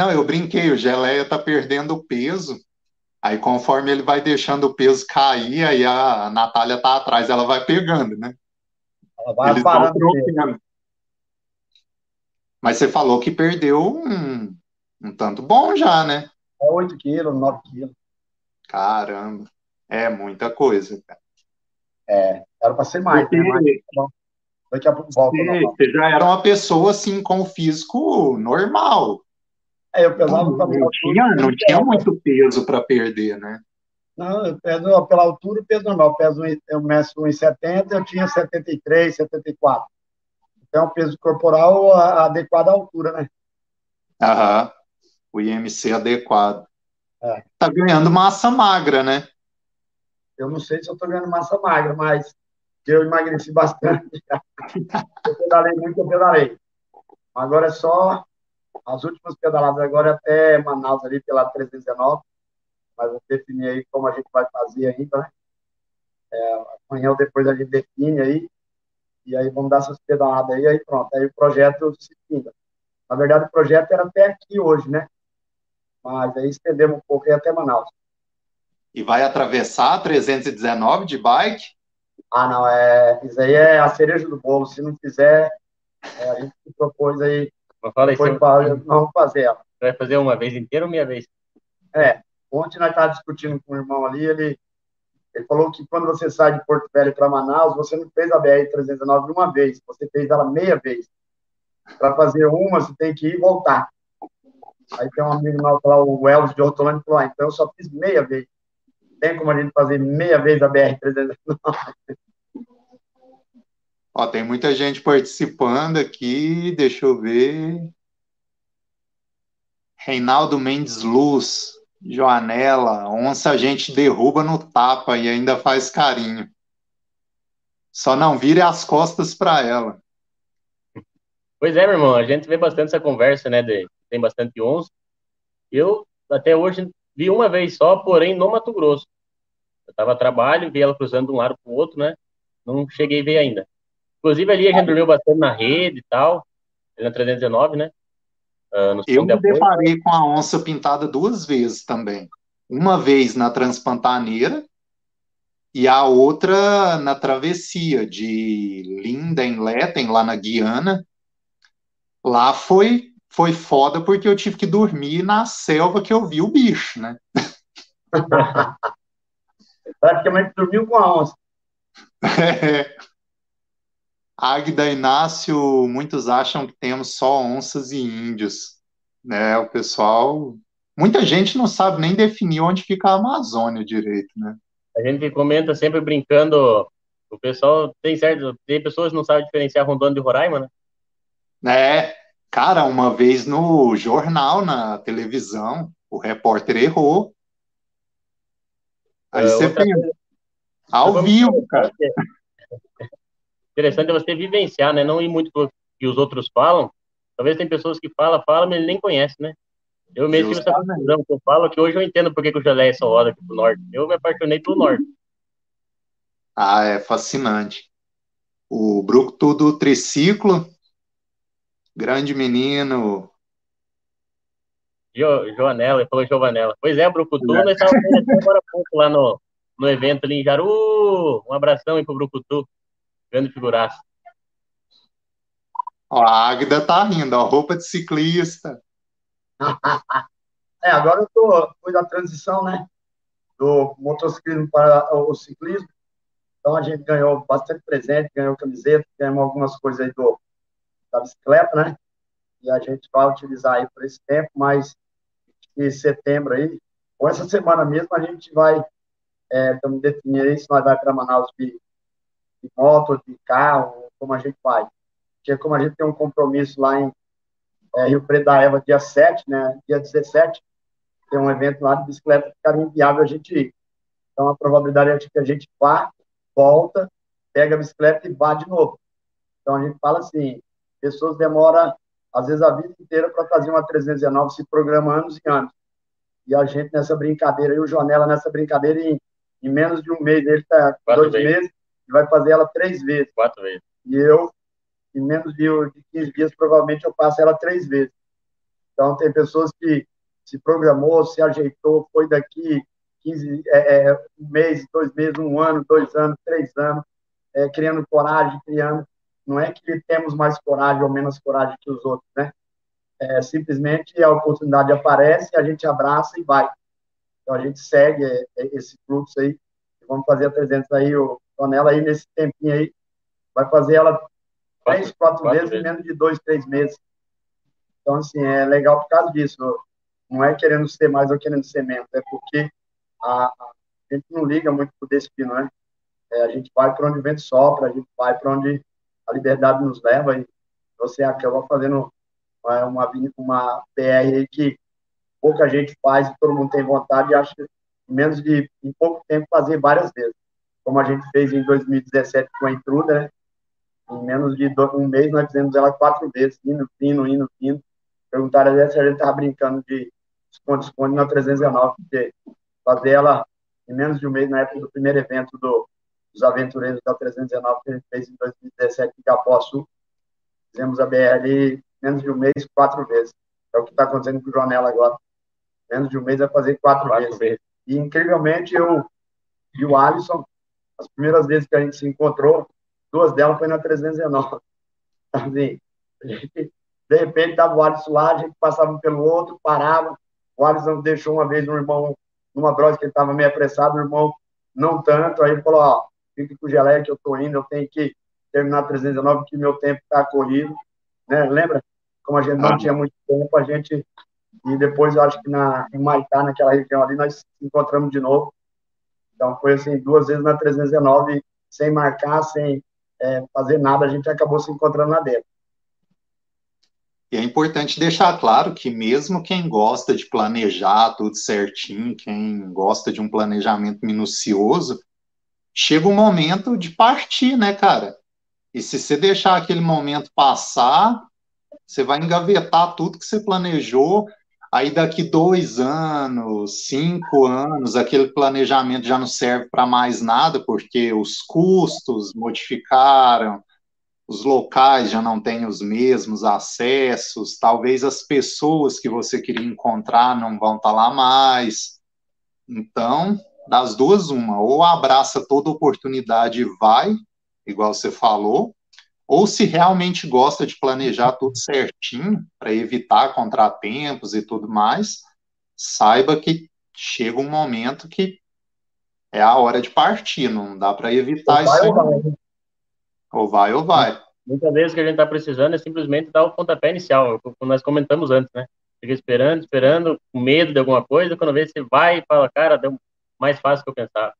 Não, eu brinquei, o Geleia tá perdendo peso. Aí, conforme ele vai deixando o peso cair, aí a Natália tá atrás, ela vai pegando, né?
Ela vai Eles parando.
Mas você falou que perdeu um, um tanto bom já, né?
É 8 quilos, 9 quilos.
Caramba, é muita coisa, cara.
É, era para ser mais, Porque, né? Daqui a pouco volta.
Você, você já era uma pessoa assim com o físico normal.
É, eu pesava
não, não tinha, não tinha muito peso para perder, né?
Não, eu peso pela altura, peso normal. Eu, peso, eu meço 1,70, eu tinha 73, 74. Então, o peso corporal adequado à altura, né?
Aham. O IMC adequado. É. Tá ganhando massa magra, né?
Eu não sei se eu tô ganhando massa magra, mas eu emagreci bastante. eu pedalei muito, eu pedalei. Agora é só as últimas pedaladas agora é até Manaus ali pela 319, mas vou definir aí como a gente vai fazer ainda, né? É, amanhã ou depois a gente define aí, e aí vamos dar essas pedaladas aí, aí pronto, aí o projeto se finda. Na verdade, o projeto era até aqui hoje, né? Mas aí estendemos um pouco e até Manaus.
E vai atravessar a 319 de bike?
Ah, não, é, isso aí é a cereja do bolo. Se não fizer, é, a gente propôs aí
mas fala aí,
Foi, nós vamos fazer ela.
Vai fazer uma vez inteira ou meia vez?
É. Ontem nós estávamos discutindo com o irmão ali, ele, ele falou que quando você sai de Porto Velho para Manaus, você não fez a BR-319 uma vez, você fez ela meia vez. Para fazer uma, você tem que ir e voltar. Aí tem um amigo nosso lá, o Elvis de Hortolândia, falou, ah, então eu só fiz meia vez. Tem como a gente fazer meia vez a BR-319?
Ó, tem muita gente participando aqui, deixa eu ver. Reinaldo Mendes Luz, Joanela, onça a gente derruba no tapa e ainda faz carinho. Só não vire as costas para ela.
Pois é, meu irmão, a gente vê bastante essa conversa, né? De, tem bastante onça. Eu, até hoje, vi uma vez só, porém no Mato Grosso. Eu estava a trabalho, vi ela cruzando de um lado para o outro, né? Não cheguei a ver ainda. Inclusive ali a gente dormiu bastante na rede e tal, na 319, né?
Uh, eu me deparei com a onça pintada duas vezes também. Uma vez na Transpantaneira e a outra na travessia de Linden-Letten, lá na Guiana. Lá foi foi foda porque eu tive que dormir na selva que eu vi o bicho, né?
Praticamente dormiu com a onça.
É. Águida Inácio, muitos acham que temos só onças e índios, né? O pessoal, muita gente não sabe nem definir onde fica a Amazônia direito, né?
A gente comenta sempre brincando, o pessoal tem certo, tem pessoas que não sabem diferenciar Rondônia de Roraima, né?
É, cara, uma vez no jornal, na televisão, o repórter errou. Aí é, você pensa, ao vivo, cara
interessante é você vivenciar, né? Não ir muito pro que os outros falam. Talvez tem pessoas que falam, falam, mas ele nem conhece, né? Eu mesmo tive essa confusão que eu falo, que hoje eu entendo por que, que o Gelé só roda aqui pro norte. Eu me apaixonei pelo norte.
Ah, é fascinante. O Brucutu do Triciclo, grande menino.
Jo, Joanela, ele falou Giovanella. Pois é, Brucutu, é. nós estávamos agora pouco lá no, no evento ali em Jaru. Um abração aí pro Brucutu. Grande figuraça.
Ó, a Águida tá rindo, ó, roupa de ciclista.
é, agora eu tô, foi da transição, né, do motociclismo para o ciclismo, então a gente ganhou bastante presente, ganhou camiseta, ganhamos algumas coisas aí do, da bicicleta, né, e a gente vai utilizar aí por esse tempo, mas em setembro aí, ou essa semana mesmo, a gente vai, estamos é, definindo aí se nós vai para Manaus de de moto, de carro, como a gente vai. Porque como a gente tem um compromisso lá em é, Rio Preto da Eva, dia 7, né, dia 17, tem um evento lá de bicicleta, ficaria inviável a gente ir. Então, a probabilidade é que a gente vá, volta, pega a bicicleta e vá de novo. Então, a gente fala assim, pessoas demoram, às vezes, a vida inteira para fazer uma 319, se programa anos e anos. E a gente nessa brincadeira, e o Jonela nessa brincadeira, em, em menos de um mês, ele está dois meses, vai fazer ela três vezes.
Quatro vezes.
E eu, em menos de, de 15 dias, provavelmente eu faço ela três vezes. Então, tem pessoas que se programou, se ajeitou, foi daqui 15, é, é, um mês, dois meses, um ano, dois anos, três anos, é, criando coragem, criando. Não é que temos mais coragem ou menos coragem que os outros, né? É, simplesmente a oportunidade aparece, a gente abraça e vai. Então, a gente segue é, é, esse fluxo aí. Vamos fazer a 300 aí, o, tonela aí nesse tempinho aí, vai fazer ela três, quatro, quatro vezes em menos de dois, três meses. Então, assim, é legal por causa disso. Não é querendo ser mais ou querendo ser menos, é porque a, a gente não liga muito pro destino, né? É, a gente vai para onde o vento sopra, a gente vai para onde a liberdade nos leva e você acaba fazendo é, uma, uma PR que pouca gente faz, todo mundo tem vontade e acha que em menos de em pouco tempo fazer várias vezes. Como a gente fez em 2017 com a Intruda, né? Em menos de um mês nós fizemos ela quatro vezes, indo, indo, indo, indo. Perguntaram se a gente estava brincando de esconde-esconde na 319, porque fazer ela em menos de um mês, na época do primeiro evento do, dos aventureiros da 319, que a gente fez em 2017 em Capoçu, fizemos a BR em menos de um mês, quatro vezes. É o que está acontecendo com o Jonela agora. Menos de um mês vai fazer quatro, quatro vezes. vezes. E, incrivelmente, eu e o Alisson, as primeiras vezes que a gente se encontrou, duas delas foi na 319. Assim, gente, de repente, estava o Alisson lá, a gente passava pelo outro, parava. O Alisson deixou uma vez um irmão numa brosa que ele estava meio apressado, o irmão não tanto. Aí ele falou: Ó, fique com o geleia que eu estou indo, eu tenho que terminar 319, porque meu tempo está corrido. Né? Lembra? Como a gente não ah. tinha muito tempo, a gente. E depois, eu acho que na, em Maitá, naquela região ali, nós nos encontramos de novo. Então, foi assim, duas vezes na 319, sem marcar, sem é, fazer nada, a gente acabou se encontrando lá dentro.
E é importante deixar claro que mesmo quem gosta de planejar tudo certinho, quem gosta de um planejamento minucioso, chega o momento de partir, né, cara? E se você deixar aquele momento passar, você vai engavetar tudo que você planejou. Aí daqui dois anos, cinco anos, aquele planejamento já não serve para mais nada, porque os custos modificaram, os locais já não têm os mesmos acessos, talvez as pessoas que você queria encontrar não vão estar tá lá mais. Então, das duas, uma, ou abraça toda oportunidade e vai, igual você falou, ou se realmente gosta de planejar tudo certinho para evitar contratempos e tudo mais, saiba que chega um momento que é a hora de partir, não dá para evitar ou isso. Vai, ou, vai. Ou vai ou vai.
Muitas vezes o que a gente está precisando é simplesmente dar o pontapé inicial, como nós comentamos antes, né? Fica esperando, esperando, com medo de alguma coisa, quando vê você vai e fala, cara, deu mais fácil que eu pensava.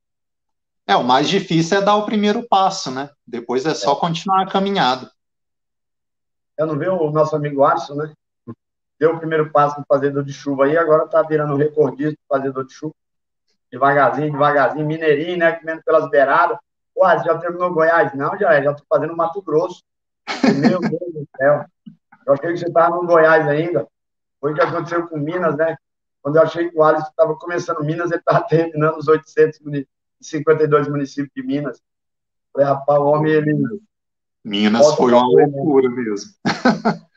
É, o mais difícil é dar o primeiro passo, né? Depois é só é. continuar a caminhada.
Eu não vi o nosso amigo Alisson, né? Deu o primeiro passo no fazedor de chuva aí, agora tá virando recordista do fazedor de chuva. Devagarzinho, devagarzinho, mineirinho, né? Comendo pelas beiradas. Pô, já terminou Goiás? Não, já já tô fazendo Mato Grosso. Meu Deus do céu. Eu achei que você estava no Goiás ainda. Foi o que aconteceu com Minas, né? Quando eu achei que o Alisson estava começando Minas, ele estava terminando os 800 municípios 52 municípios de Minas. Falei, rapaz, o homem, ele.
Minas foi uma loucura mesmo.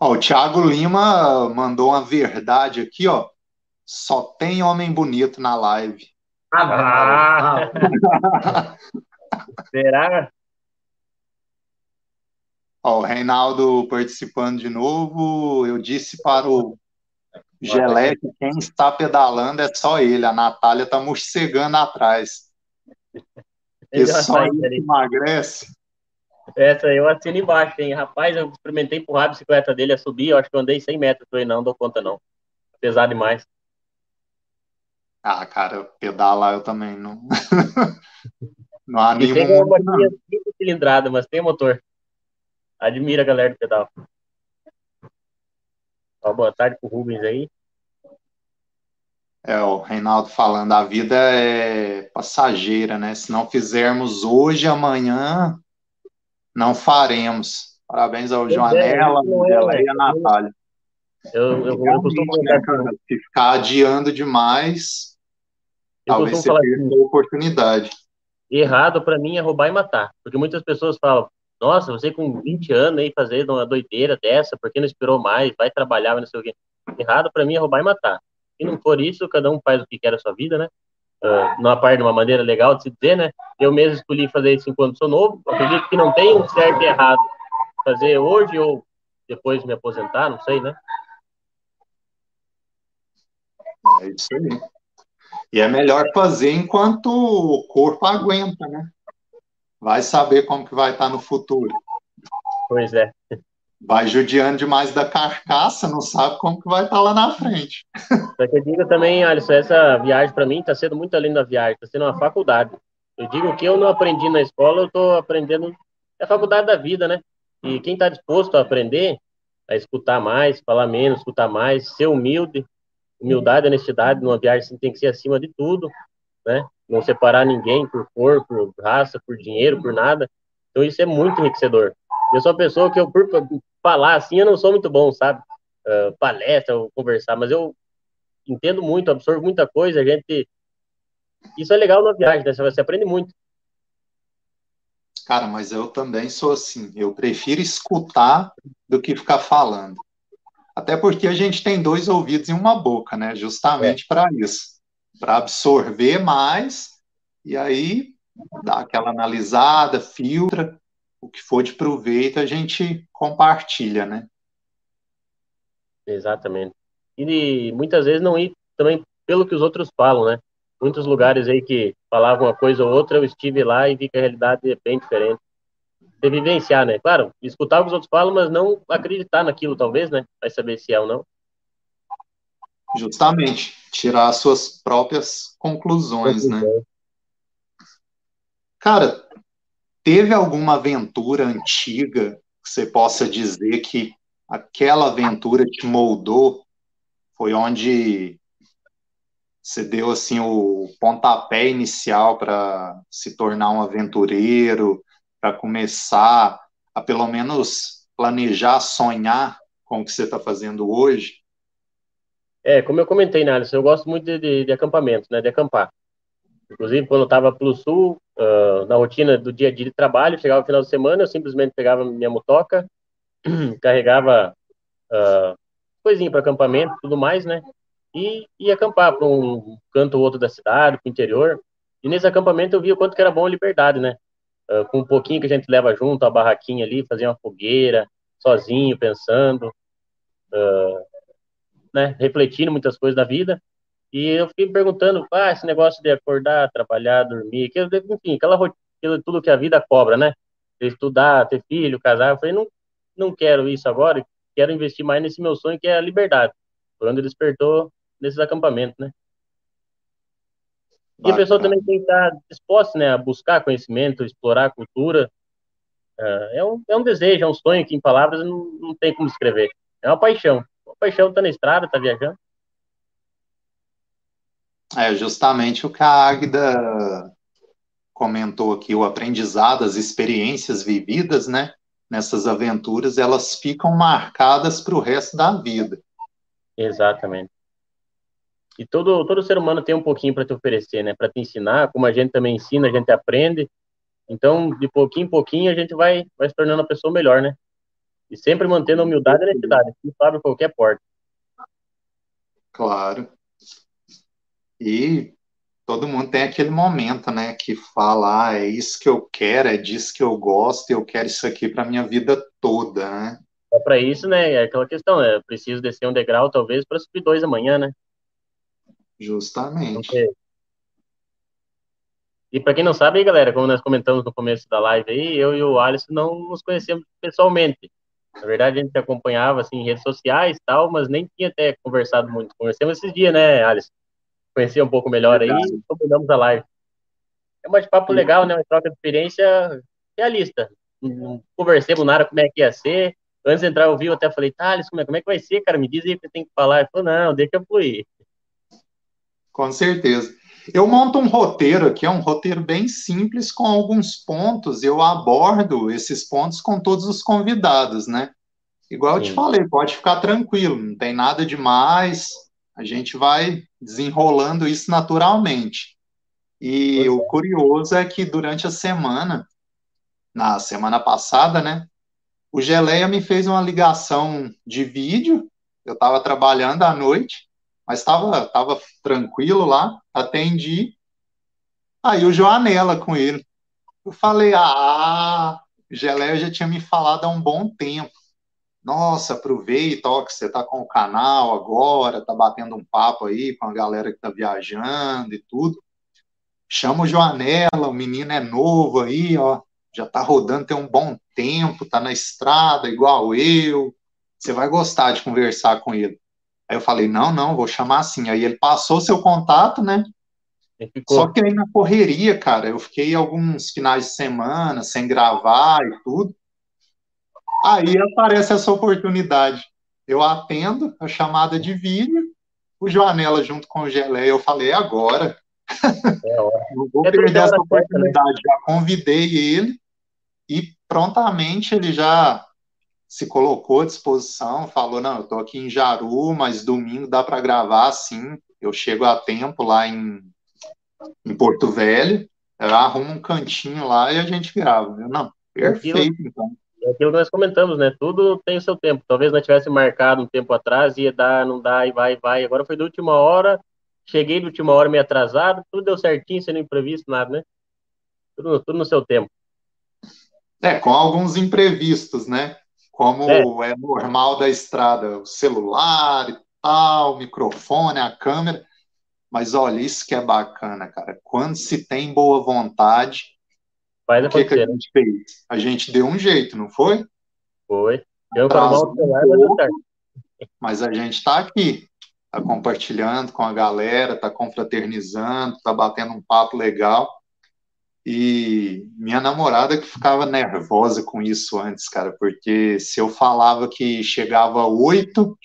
ó, o Thiago Lima mandou uma verdade aqui, ó. Só tem homem bonito na live.
Ah, ah. Será?
Ó, o Reinaldo participando de novo. Eu disse para o Geleque, quem está pedalando é só ele. A Natália está morcegando atrás. E só ele emagrece.
Essa eu assino embaixo, hein? Rapaz, eu experimentei empurrar a bicicleta dele a subir, eu acho que eu andei 100 metros. Falei, não, não dou conta não. Pesado demais.
Ah, cara, pedalar eu também não. não animo.
E tem uma cilindrada, mas tem motor. Admira a galera do pedal. Ó, boa tarde pro Rubens aí.
É, o Reinaldo falando, a vida é passageira, né? Se não fizermos hoje, amanhã, não faremos. Parabéns ao Joanela, é, é, e a Natália. Eu, eu, eu costumo né, cara, se ficar adiando demais, eu talvez você perca assim, a oportunidade.
Errado para mim é roubar e matar, porque muitas pessoas falam, nossa, você com 20 anos aí fazer uma doideira dessa, por que não esperou mais? Vai trabalhar, não sei o quê. Errado para mim é roubar e matar. Se não for isso, cada um faz o que quer na sua vida, né? Uh, numa parte uma maneira legal de se dizer, né? Eu mesmo escolhi fazer isso enquanto sou novo. Acredito que não tem um certo e errado. Fazer hoje ou depois me aposentar, não sei, né?
É isso aí. E é melhor fazer enquanto o corpo aguenta, né? Vai saber como que vai estar no futuro.
Pois é.
Vai judiando demais da carcaça, não sabe como que vai estar tá lá na frente.
Só que eu digo também, Alisson, essa viagem para mim está sendo muito além da viagem, está sendo uma faculdade. Eu digo que eu não aprendi na escola, eu estou aprendendo é a faculdade da vida, né? E quem está disposto a aprender, a escutar mais, falar menos, escutar mais, ser humilde, humildade, honestidade numa viagem assim, tem que ser acima de tudo, né? Não separar ninguém por cor, por raça, por dinheiro, por nada. Então isso é muito enriquecedor. Eu sou uma pessoa que eu, por falar assim, eu não sou muito bom, sabe? Uh, palestra, ou conversar, mas eu entendo muito, absorvo muita coisa, a gente... Isso é legal na viagem, né? Você aprende muito.
Cara, mas eu também sou assim. Eu prefiro escutar do que ficar falando. Até porque a gente tem dois ouvidos e uma boca, né? Justamente é. para isso. Para absorver mais e aí dá aquela analisada, filtra o que for de proveito a gente compartilha, né?
Exatamente. E muitas vezes não ir também pelo que os outros falam, né? Muitos lugares aí que falavam uma coisa ou outra, eu estive lá e vi que a realidade é bem diferente. Você vivenciar, né? Claro, escutar o que os outros falam, mas não acreditar naquilo, talvez, né? Vai saber se é ou não.
Justamente, tirar as suas próprias conclusões, né? Cara, Teve alguma aventura antiga que você possa dizer que aquela aventura te moldou? Foi onde você deu assim o pontapé inicial para se tornar um aventureiro, para começar a pelo menos planejar, sonhar com o que você está fazendo hoje?
É, como eu comentei, né, Alisson, eu gosto muito de, de, de acampamento, né, de acampar. Inclusive, quando eu estava pelo sul, uh, na rotina do dia a dia de trabalho, chegava no final de semana, eu simplesmente pegava minha motoca, carregava uh, coisinha para acampamento, tudo mais, né? E ia acampar para um canto ou outro da cidade, para o interior. E nesse acampamento eu via o quanto que era bom a liberdade, né? Uh, com um pouquinho que a gente leva junto, a barraquinha ali, fazer uma fogueira, sozinho, pensando, uh, né? Refletindo muitas coisas da vida. E eu fiquei me perguntando, ah, esse negócio de acordar, trabalhar, dormir, que, enfim, aquela rotina, tudo que a vida cobra, né? Estudar, ter filho, casar. Eu falei, não, não quero isso agora, quero investir mais nesse meu sonho, que é a liberdade. Quando despertou nesses acampamentos, né? E a pessoa também tem que estar disposta né, a buscar conhecimento, explorar a cultura. Uh, é, um, é um desejo, é um sonho que em palavras não, não tem como escrever. É uma paixão. Paixão tá na estrada, tá viajando.
É justamente o que a Águida comentou aqui, o aprendizado, as experiências vividas, né? Nessas aventuras, elas ficam marcadas para o resto da vida.
Exatamente. E todo, todo ser humano tem um pouquinho para te oferecer, né? Para te ensinar, como a gente também ensina, a gente aprende. Então, de pouquinho em pouquinho, a gente vai, vai se tornando uma pessoa melhor, né? E sempre mantendo a humildade e a honestidade, que abre qualquer porta.
Claro. E todo mundo tem aquele momento, né, que fala, ah, é isso que eu quero, é disso que eu gosto, eu quero isso aqui para minha vida toda, né?
É para isso, né? É aquela questão, é preciso descer um degrau talvez para subir dois amanhã, né?
Justamente.
E para quem não sabe, galera, como nós comentamos no começo da live aí, eu e o Alisson não nos conhecemos pessoalmente. Na verdade, a gente acompanhava assim em redes sociais e tal, mas nem tinha até conversado muito. Conversamos esses dias, né, Alisson? conhecer um pouco melhor aí e combinamos a live. É um bate-papo legal, né? Uma troca de experiência realista. Não conversemos nada como é que ia ser. Antes de entrar ao vivo, eu até falei, Thales, como é, como é que vai ser, cara? Me diz aí o que tem que falar. Ele falou, não, deixa eu fluir.
Com certeza. Eu monto um roteiro aqui, é um roteiro bem simples, com alguns pontos. Eu abordo esses pontos com todos os convidados, né? Igual Sim. eu te falei, pode ficar tranquilo, não tem nada demais. A gente vai desenrolando isso naturalmente. E o curioso é que durante a semana, na semana passada, né, o Geleia me fez uma ligação de vídeo. Eu estava trabalhando à noite, mas estava tava tranquilo lá, atendi. Aí o Joanela com ele. Eu falei, ah, o Geleia já tinha me falado há um bom tempo nossa, aproveita, ó, que você tá com o canal agora, tá batendo um papo aí com a galera que tá viajando e tudo. Chama o Joanela, o menino é novo aí, ó, já tá rodando tem um bom tempo, tá na estrada, igual eu, você vai gostar de conversar com ele. Aí eu falei, não, não, vou chamar assim. Aí ele passou seu contato, né? Só que aí na correria, cara, eu fiquei alguns finais de semana sem gravar e tudo. Aí aparece essa oportunidade. Eu atendo a chamada de vídeo, o Joanela junto com o Geleia, eu falei, é agora. É Não vou é perder essa né? oportunidade. Já convidei ele e prontamente ele já se colocou à disposição, falou, não, eu tô aqui em Jaru, mas domingo dá para gravar, sim, eu chego a tempo lá em, em Porto Velho, eu arrumo um cantinho lá e a gente grava. Eu, não, perfeito, aquilo, então.
É aquilo que nós comentamos, né, tudo tem o seu tempo, talvez não tivesse marcado um tempo atrás, ia dar, não dá, e vai, vai, agora foi da última hora, cheguei de última hora meio atrasado, tudo deu certinho, sendo imprevisto, nada, né, tudo, tudo no seu tempo.
É, com alguns imprevistos, né? Como é. é normal da estrada, o celular e tal, o microfone, a câmera. Mas olha, isso que é bacana, cara. Quando se tem boa vontade,
Faz
o que, que a gente fez? A gente deu um jeito, não foi?
Foi.
Eu um pouco, mas a gente está aqui, está compartilhando com a galera, está confraternizando, está batendo um papo legal. E minha namorada que ficava nervosa com isso antes, cara, porque se eu falava que chegava oito,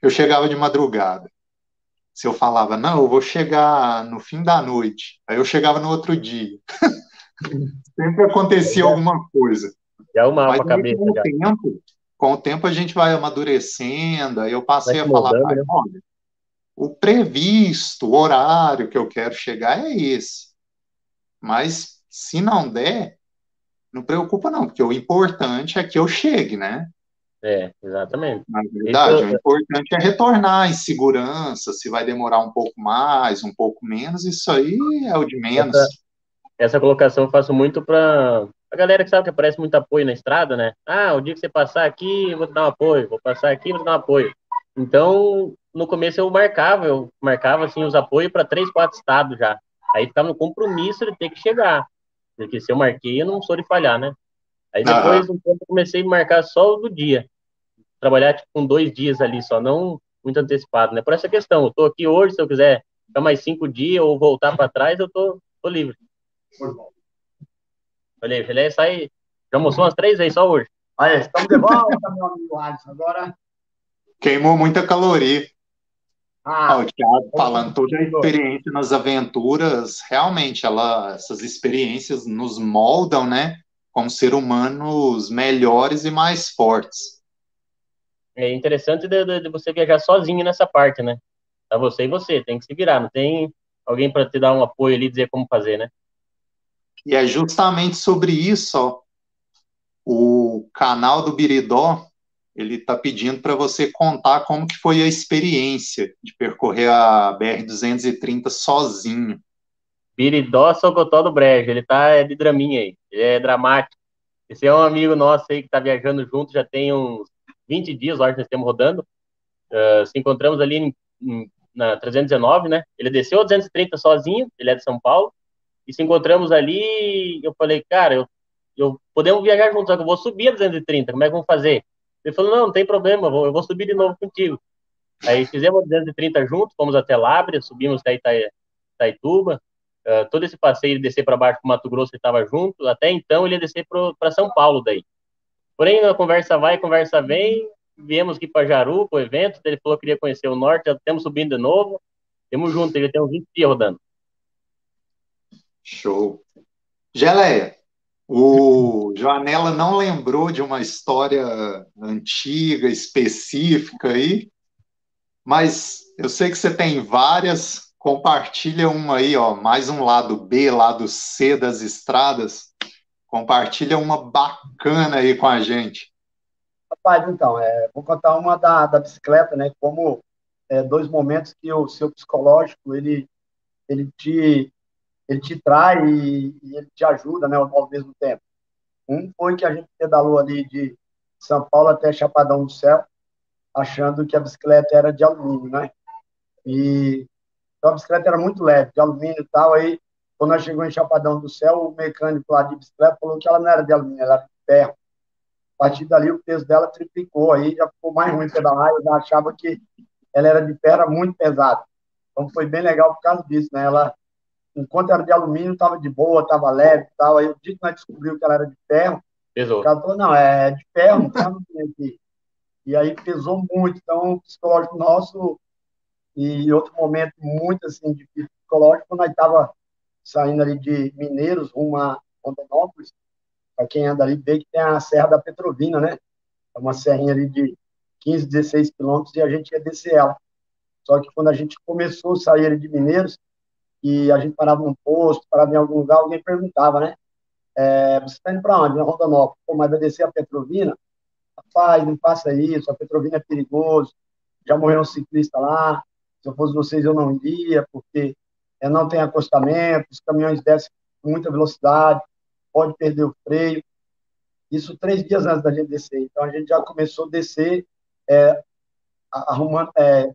eu chegava de madrugada. Se eu falava, não, eu vou chegar no fim da noite, aí eu chegava no outro dia. Sempre acontecia alguma coisa.
Já uma Mas, cabeça,
com, o tempo, com o tempo a gente vai amadurecendo, aí eu passei a falar, né? olha, o previsto, o horário que eu quero chegar é esse. Mas se não der, não preocupa não, porque o importante é que eu chegue, né?
É, exatamente.
Na verdade, isso... o importante é retornar em segurança, se vai demorar um pouco mais, um pouco menos, isso aí é o de menos.
Essa, essa colocação eu faço muito para a galera que sabe que aparece muito apoio na estrada, né? Ah, o dia que você passar aqui, eu vou te dar um apoio, vou passar aqui, vou te dar um apoio. Então, no começo eu marcava, eu marcava assim os apoios para três, quatro estados já. Aí ficava no compromisso de ter que chegar. Porque se eu marquei, eu não sou de falhar, né? Aí depois, um tempo, eu comecei a marcar só o do dia. Trabalhar, tipo, com dois dias ali só, não muito antecipado, né? Por essa questão, eu tô aqui hoje, se eu quiser ficar mais cinco dias ou voltar para trás, eu tô, tô livre. Olha aí, Filé sai, já almoçou umas três vezes só hoje.
Aí, estamos de volta, meu amigo Alisson, agora...
Queimou muita caloria. Ah, o Thiago falando toda a experiência nas aventuras, realmente, ela, essas experiências nos moldam, né, como ser humanos melhores e mais fortes.
É interessante de, de, de você viajar sozinho nessa parte, né? Tá você e você, tem que se virar, não tem alguém para te dar um apoio ali e dizer como fazer, né?
E é justamente sobre isso, ó, o canal do Biridó, ele está pedindo para você contar como que foi a experiência de percorrer a BR-230 sozinho.
Biridó Socotó do Brejo, ele tá é de draminha aí, ele é dramático. Esse é um amigo nosso aí que está viajando junto, já tem uns 20 dias, que nós estamos rodando. Uh, se encontramos ali em, em, na 319, né? Ele desceu a 230 sozinho, ele é de São Paulo, e se encontramos ali, eu falei, cara, eu, eu podemos viajar juntos, só que eu vou subir a 230, como é que vamos fazer? Ele falou, não, não tem problema, eu vou subir de novo contigo. Aí fizemos 230 juntos, fomos até Lábrea, subimos até Ita, Itaituba, uh, todo esse passeio ele descer para baixo para Mato Grosso ele estava junto, até então ele ia descer para São Paulo daí. Porém, a conversa vai, a conversa vem, viemos aqui para Jaru, para o evento, ele falou que queria conhecer o norte, já estamos subindo de novo, temos junto, ele tem uns 20 dias rodando.
Show. Geleia, o Joanela não lembrou de uma história antiga, específica aí, mas eu sei que você tem várias. Compartilha uma aí, ó, mais um lado B, lado C das estradas. Compartilha uma bacana aí com a gente.
Rapaz, então, é, vou contar uma da, da bicicleta, né? Como é, dois momentos que o seu psicológico ele, ele te ele te trai e, e ele te ajuda, né, ao, mesmo tempo. Um foi que a gente pedalou ali de São Paulo até Chapadão do Céu, achando que a bicicleta era de alumínio, né? E então a bicicleta era muito leve, de alumínio e tal, aí quando nós chegamos em Chapadão do Céu, o mecânico lá de bicicleta falou que ela não era de alumínio, ela era de ferro. A partir dali, o peso dela triplicou, aí já ficou mais ruim pedalar, eu já achava que ela era de ferro, muito pesada. Então, foi bem legal por causa disso, né? Ela, enquanto era de alumínio, estava de boa, estava leve e tal. Aí, o dia que nós descobriu que ela era de ferro,
Pesou.
o cara falou, não, é de ferro, não tem aqui. E aí pesou muito. Então, o psicológico nosso, e outro momento muito, assim, difícil psicológico, quando nós estava saindo ali de Mineiros, rumo a Rondonópolis, para quem anda ali, vê que tem a Serra da Petrovina, né? É uma serrinha ali de 15, 16 quilômetros e a gente ia descer ela. Só que quando a gente começou a sair ali de Mineiros, e a gente parava num posto, parava em algum lugar, alguém perguntava, né? É, você está indo para onde? Na Rondonópolis. Pô, mas vai descer a Petrovina? Rapaz, não faça isso, a Petrovina é perigoso. Já morreu um ciclista lá. Se eu fosse vocês, eu não iria, porque é, não tem acostamento, os caminhões descem com muita velocidade, pode perder o freio. Isso três dias antes da gente descer. Então, a gente já começou a descer, é, arrumando, é,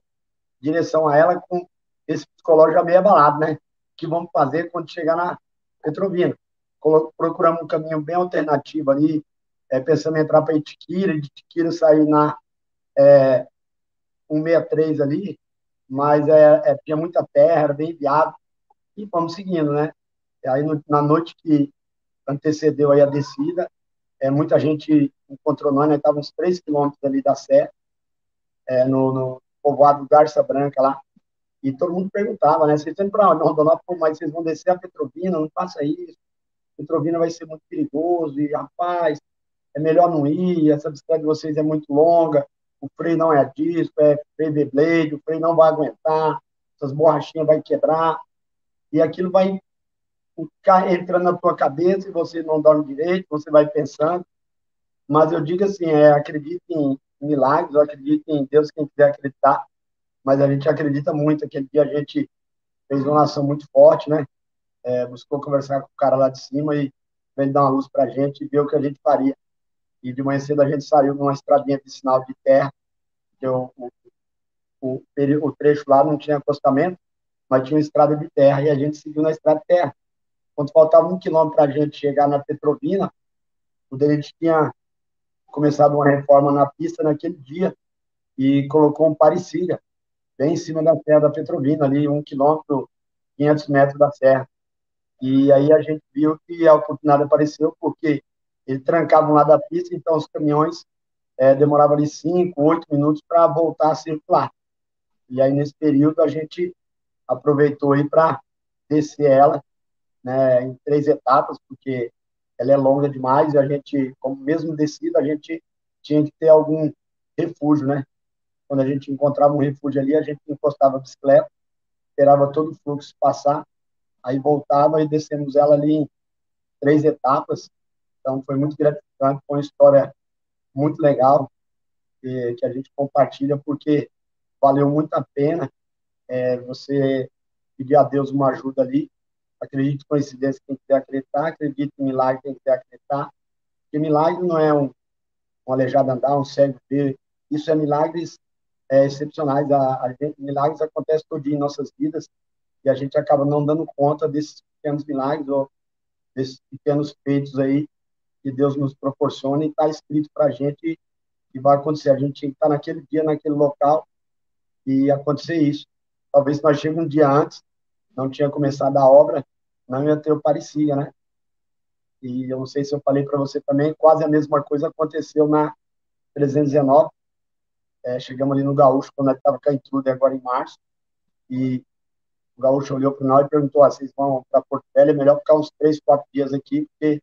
direção a ela com esse psicológico já meio abalado, né? O que vamos fazer quando chegar na Petrovina? Procuramos um caminho bem alternativo ali, é, pensando em entrar para Itiquira, de Itiquira sair na é, 163 ali, mas é, é, tinha muita terra, era bem viável, e vamos seguindo, né? E aí, no, na noite que antecedeu aí a descida, é, muita gente encontrou nós, né? Estava uns 3 quilômetros ali da Serra, é, no, no, povoado Garça Branca lá, e todo mundo perguntava, né? Vocês estão para? Rondonópolis, mas vocês vão descer a Petrovina, não faça isso, Petrovina vai ser muito perigoso, e rapaz, é melhor não ir, essa bicicleta de vocês é muito longa, o freio não é disco, é freio de blade, o freio não vai aguentar, essas borrachinhas vai quebrar, e aquilo vai entrando na tua cabeça e você não dorme direito, você vai pensando. Mas eu digo assim, é, acredite em milagres, eu acredito em Deus, quem quiser acreditar, mas a gente acredita muito. Aquele dia a gente fez uma ação muito forte, né? É, buscou conversar com o cara lá de cima e ele dar uma luz para a gente e ver o que a gente faria. E de manhã cedo a gente saiu numa estradinha de sinal de terra, que o, o, o, trecho lá não tinha acostamento, mas tinha uma estrada de terra, e a gente seguiu na estrada de terra. Quando faltava um quilômetro para a gente chegar na Petrovina, o Delete tinha começado uma reforma na pista naquele dia e colocou um parecida bem em cima da serra da Petrovina, ali um quilômetro, 500 metros da serra. E aí a gente viu que a oportunidade apareceu porque ele trancava um lado da pista, então os caminhões é, demoravam ali 5, 8 minutos para voltar a circular. E aí, nesse período, a gente aproveitou aí para descer ela né, em três etapas, porque ela é longa demais e a gente, como mesmo descida, a gente tinha que ter algum refúgio, né? Quando a gente encontrava um refúgio ali, a gente encostava a bicicleta, esperava todo o fluxo passar, aí voltava e descemos ela ali em três etapas. Então foi muito gratificante, foi uma história muito legal que, que a gente compartilha, porque valeu muito a pena é, você pedir a Deus uma ajuda ali Acredito em coincidência quem quiser acreditar, acredito em milagre quem quiser acreditar. Porque milagre não é um, um aleijado andar, um cego ver. Isso é milagres é, excepcionais. A, a gente, milagres acontecem todo dia em nossas vidas e a gente acaba não dando conta desses pequenos milagres ou desses pequenos feitos aí que Deus nos proporciona e está escrito para a gente que vai acontecer. A gente tinha que estar tá naquele dia, naquele local e acontecer isso. Talvez nós cheguemos um dia antes, não tinha começado a obra, não ia ter o parecia, né? E eu não sei se eu falei para você também, quase a mesma coisa aconteceu na 319. É, chegamos ali no Gaúcho, quando estava caindo agora em março, e o Gaúcho olhou para nós e perguntou: ah, vocês vão para Porto Velho? É melhor ficar uns três, quatro dias aqui, porque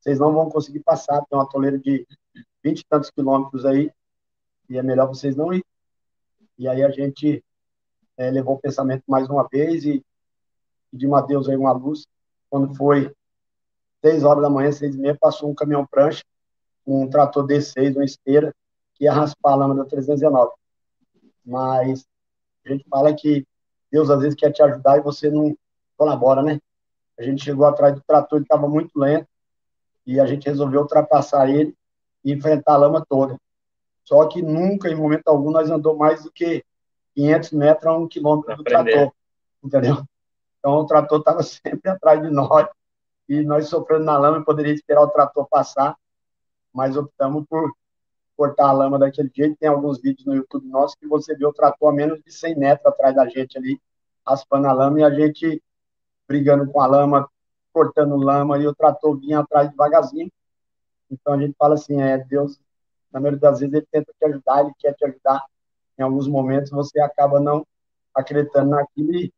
vocês não vão conseguir passar. Tem uma toleira de vinte e tantos quilômetros aí, e é melhor vocês não ir. E aí a gente é, levou o pensamento mais uma vez e pedimos a Deus aí uma luz. Quando foi seis horas da manhã, seis e meia, passou um caminhão prancha, um trator D6, uma esteira, que ia raspar a lama da 319. Mas a gente fala que Deus às vezes quer te ajudar e você não colabora, né? A gente chegou atrás do trator, ele estava muito lento, e a gente resolveu ultrapassar ele e enfrentar a lama toda. Só que nunca, em momento algum, nós andou mais do que 500 metros a um quilômetro do trator, entendeu? Então o trator estava sempre atrás de nós e nós sofrendo na lama, poderia esperar o trator passar, mas optamos por cortar a lama daquele jeito. Tem alguns vídeos no YouTube nosso que você vê o trator a menos de 100 metros atrás da gente ali, raspando a lama e a gente brigando com a lama, cortando lama e o trator vinha atrás devagarzinho. Então a gente fala assim, é Deus, na maioria das vezes ele tenta te ajudar, ele quer te ajudar. Em alguns momentos você acaba não acreditando naquilo e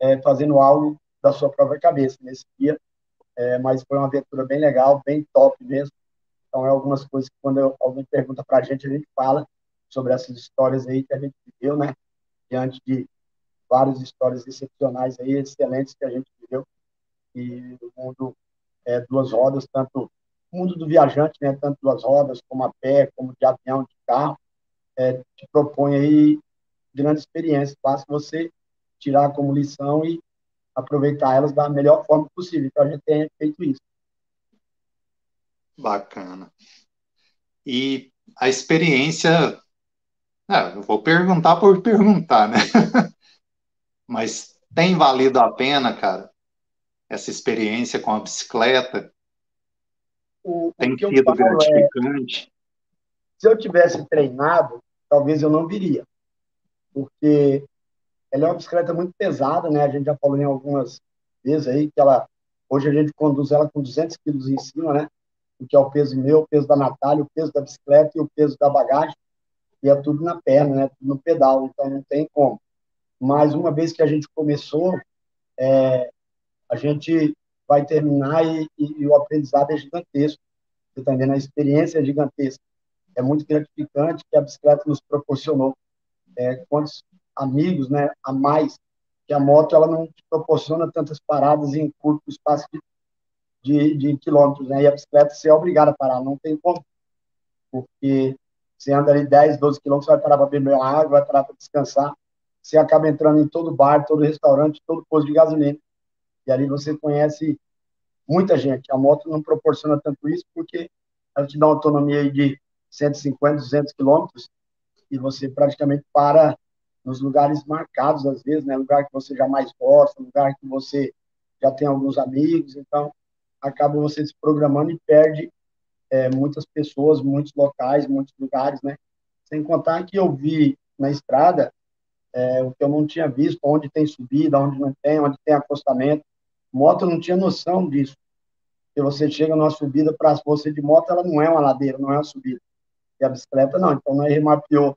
é, fazendo algo da sua própria cabeça nesse dia. É, mas foi uma aventura bem legal, bem top mesmo. Então é algumas coisas que quando alguém pergunta para a gente, a gente fala sobre essas histórias aí que a gente viveu, né? Diante de várias histórias excepcionais aí, excelentes que a gente viveu. E o mundo é, duas rodas, tanto o mundo do viajante, né, tanto duas rodas, como a pé, como de avião, de carro, é, te propõe aí grande experiência. Basta você tirar como lição e aproveitar elas da melhor forma possível. Então, a gente tem feito isso.
Bacana. E a experiência, é, eu vou perguntar por perguntar, né? Mas tem valido a pena, cara, essa experiência com a bicicleta? O, tem o sido é, gratificante?
É, se eu tivesse treinado, talvez eu não viria, porque ela é uma bicicleta muito pesada, né? A gente já falou em algumas vezes aí que ela hoje a gente conduz ela com 200 quilos em cima, né? Que é o peso meu, o peso da Natália, o peso da bicicleta e o peso da bagagem, e é tudo na perna, né? No pedal, então não tem como. Mas uma vez que a gente começou, é, a gente vai terminar e, e, e, o aprendizado é gigantesco. Você está vendo? A experiência é gigantesca. É muito gratificante que a bicicleta nos proporcionou. É, quantos amigos, né, a mais, que a moto ela não proporciona tantas paradas em curto espaço de, de, de quilômetros, né? E a bicicleta você é obrigado a parar, não tem como. Porque você anda ali 10, 12 quilômetros, vai parar para beber água, vai parar para descansar você acaba entrando em todo bar, todo restaurante, todo posto de gasolina. E ali você conhece muita gente. A moto não proporciona tanto isso porque ela te dá uma autonomia de 150, 200 quilômetros e você praticamente para nos lugares marcados, às vezes, né? Lugar que você já mais gosta, lugar que você já tem alguns amigos, então acaba você se programando e perde é, muitas pessoas, muitos locais, muitos lugares, né? Sem contar que eu vi na estrada é, o que eu não tinha visto, onde tem subida, onde não tem, onde tem acostamento. Moto não tinha noção disso. Se você chega numa subida, para você de moto, ela não é uma ladeira, não é uma subida. E a bicicleta não. Então, nós remapeou,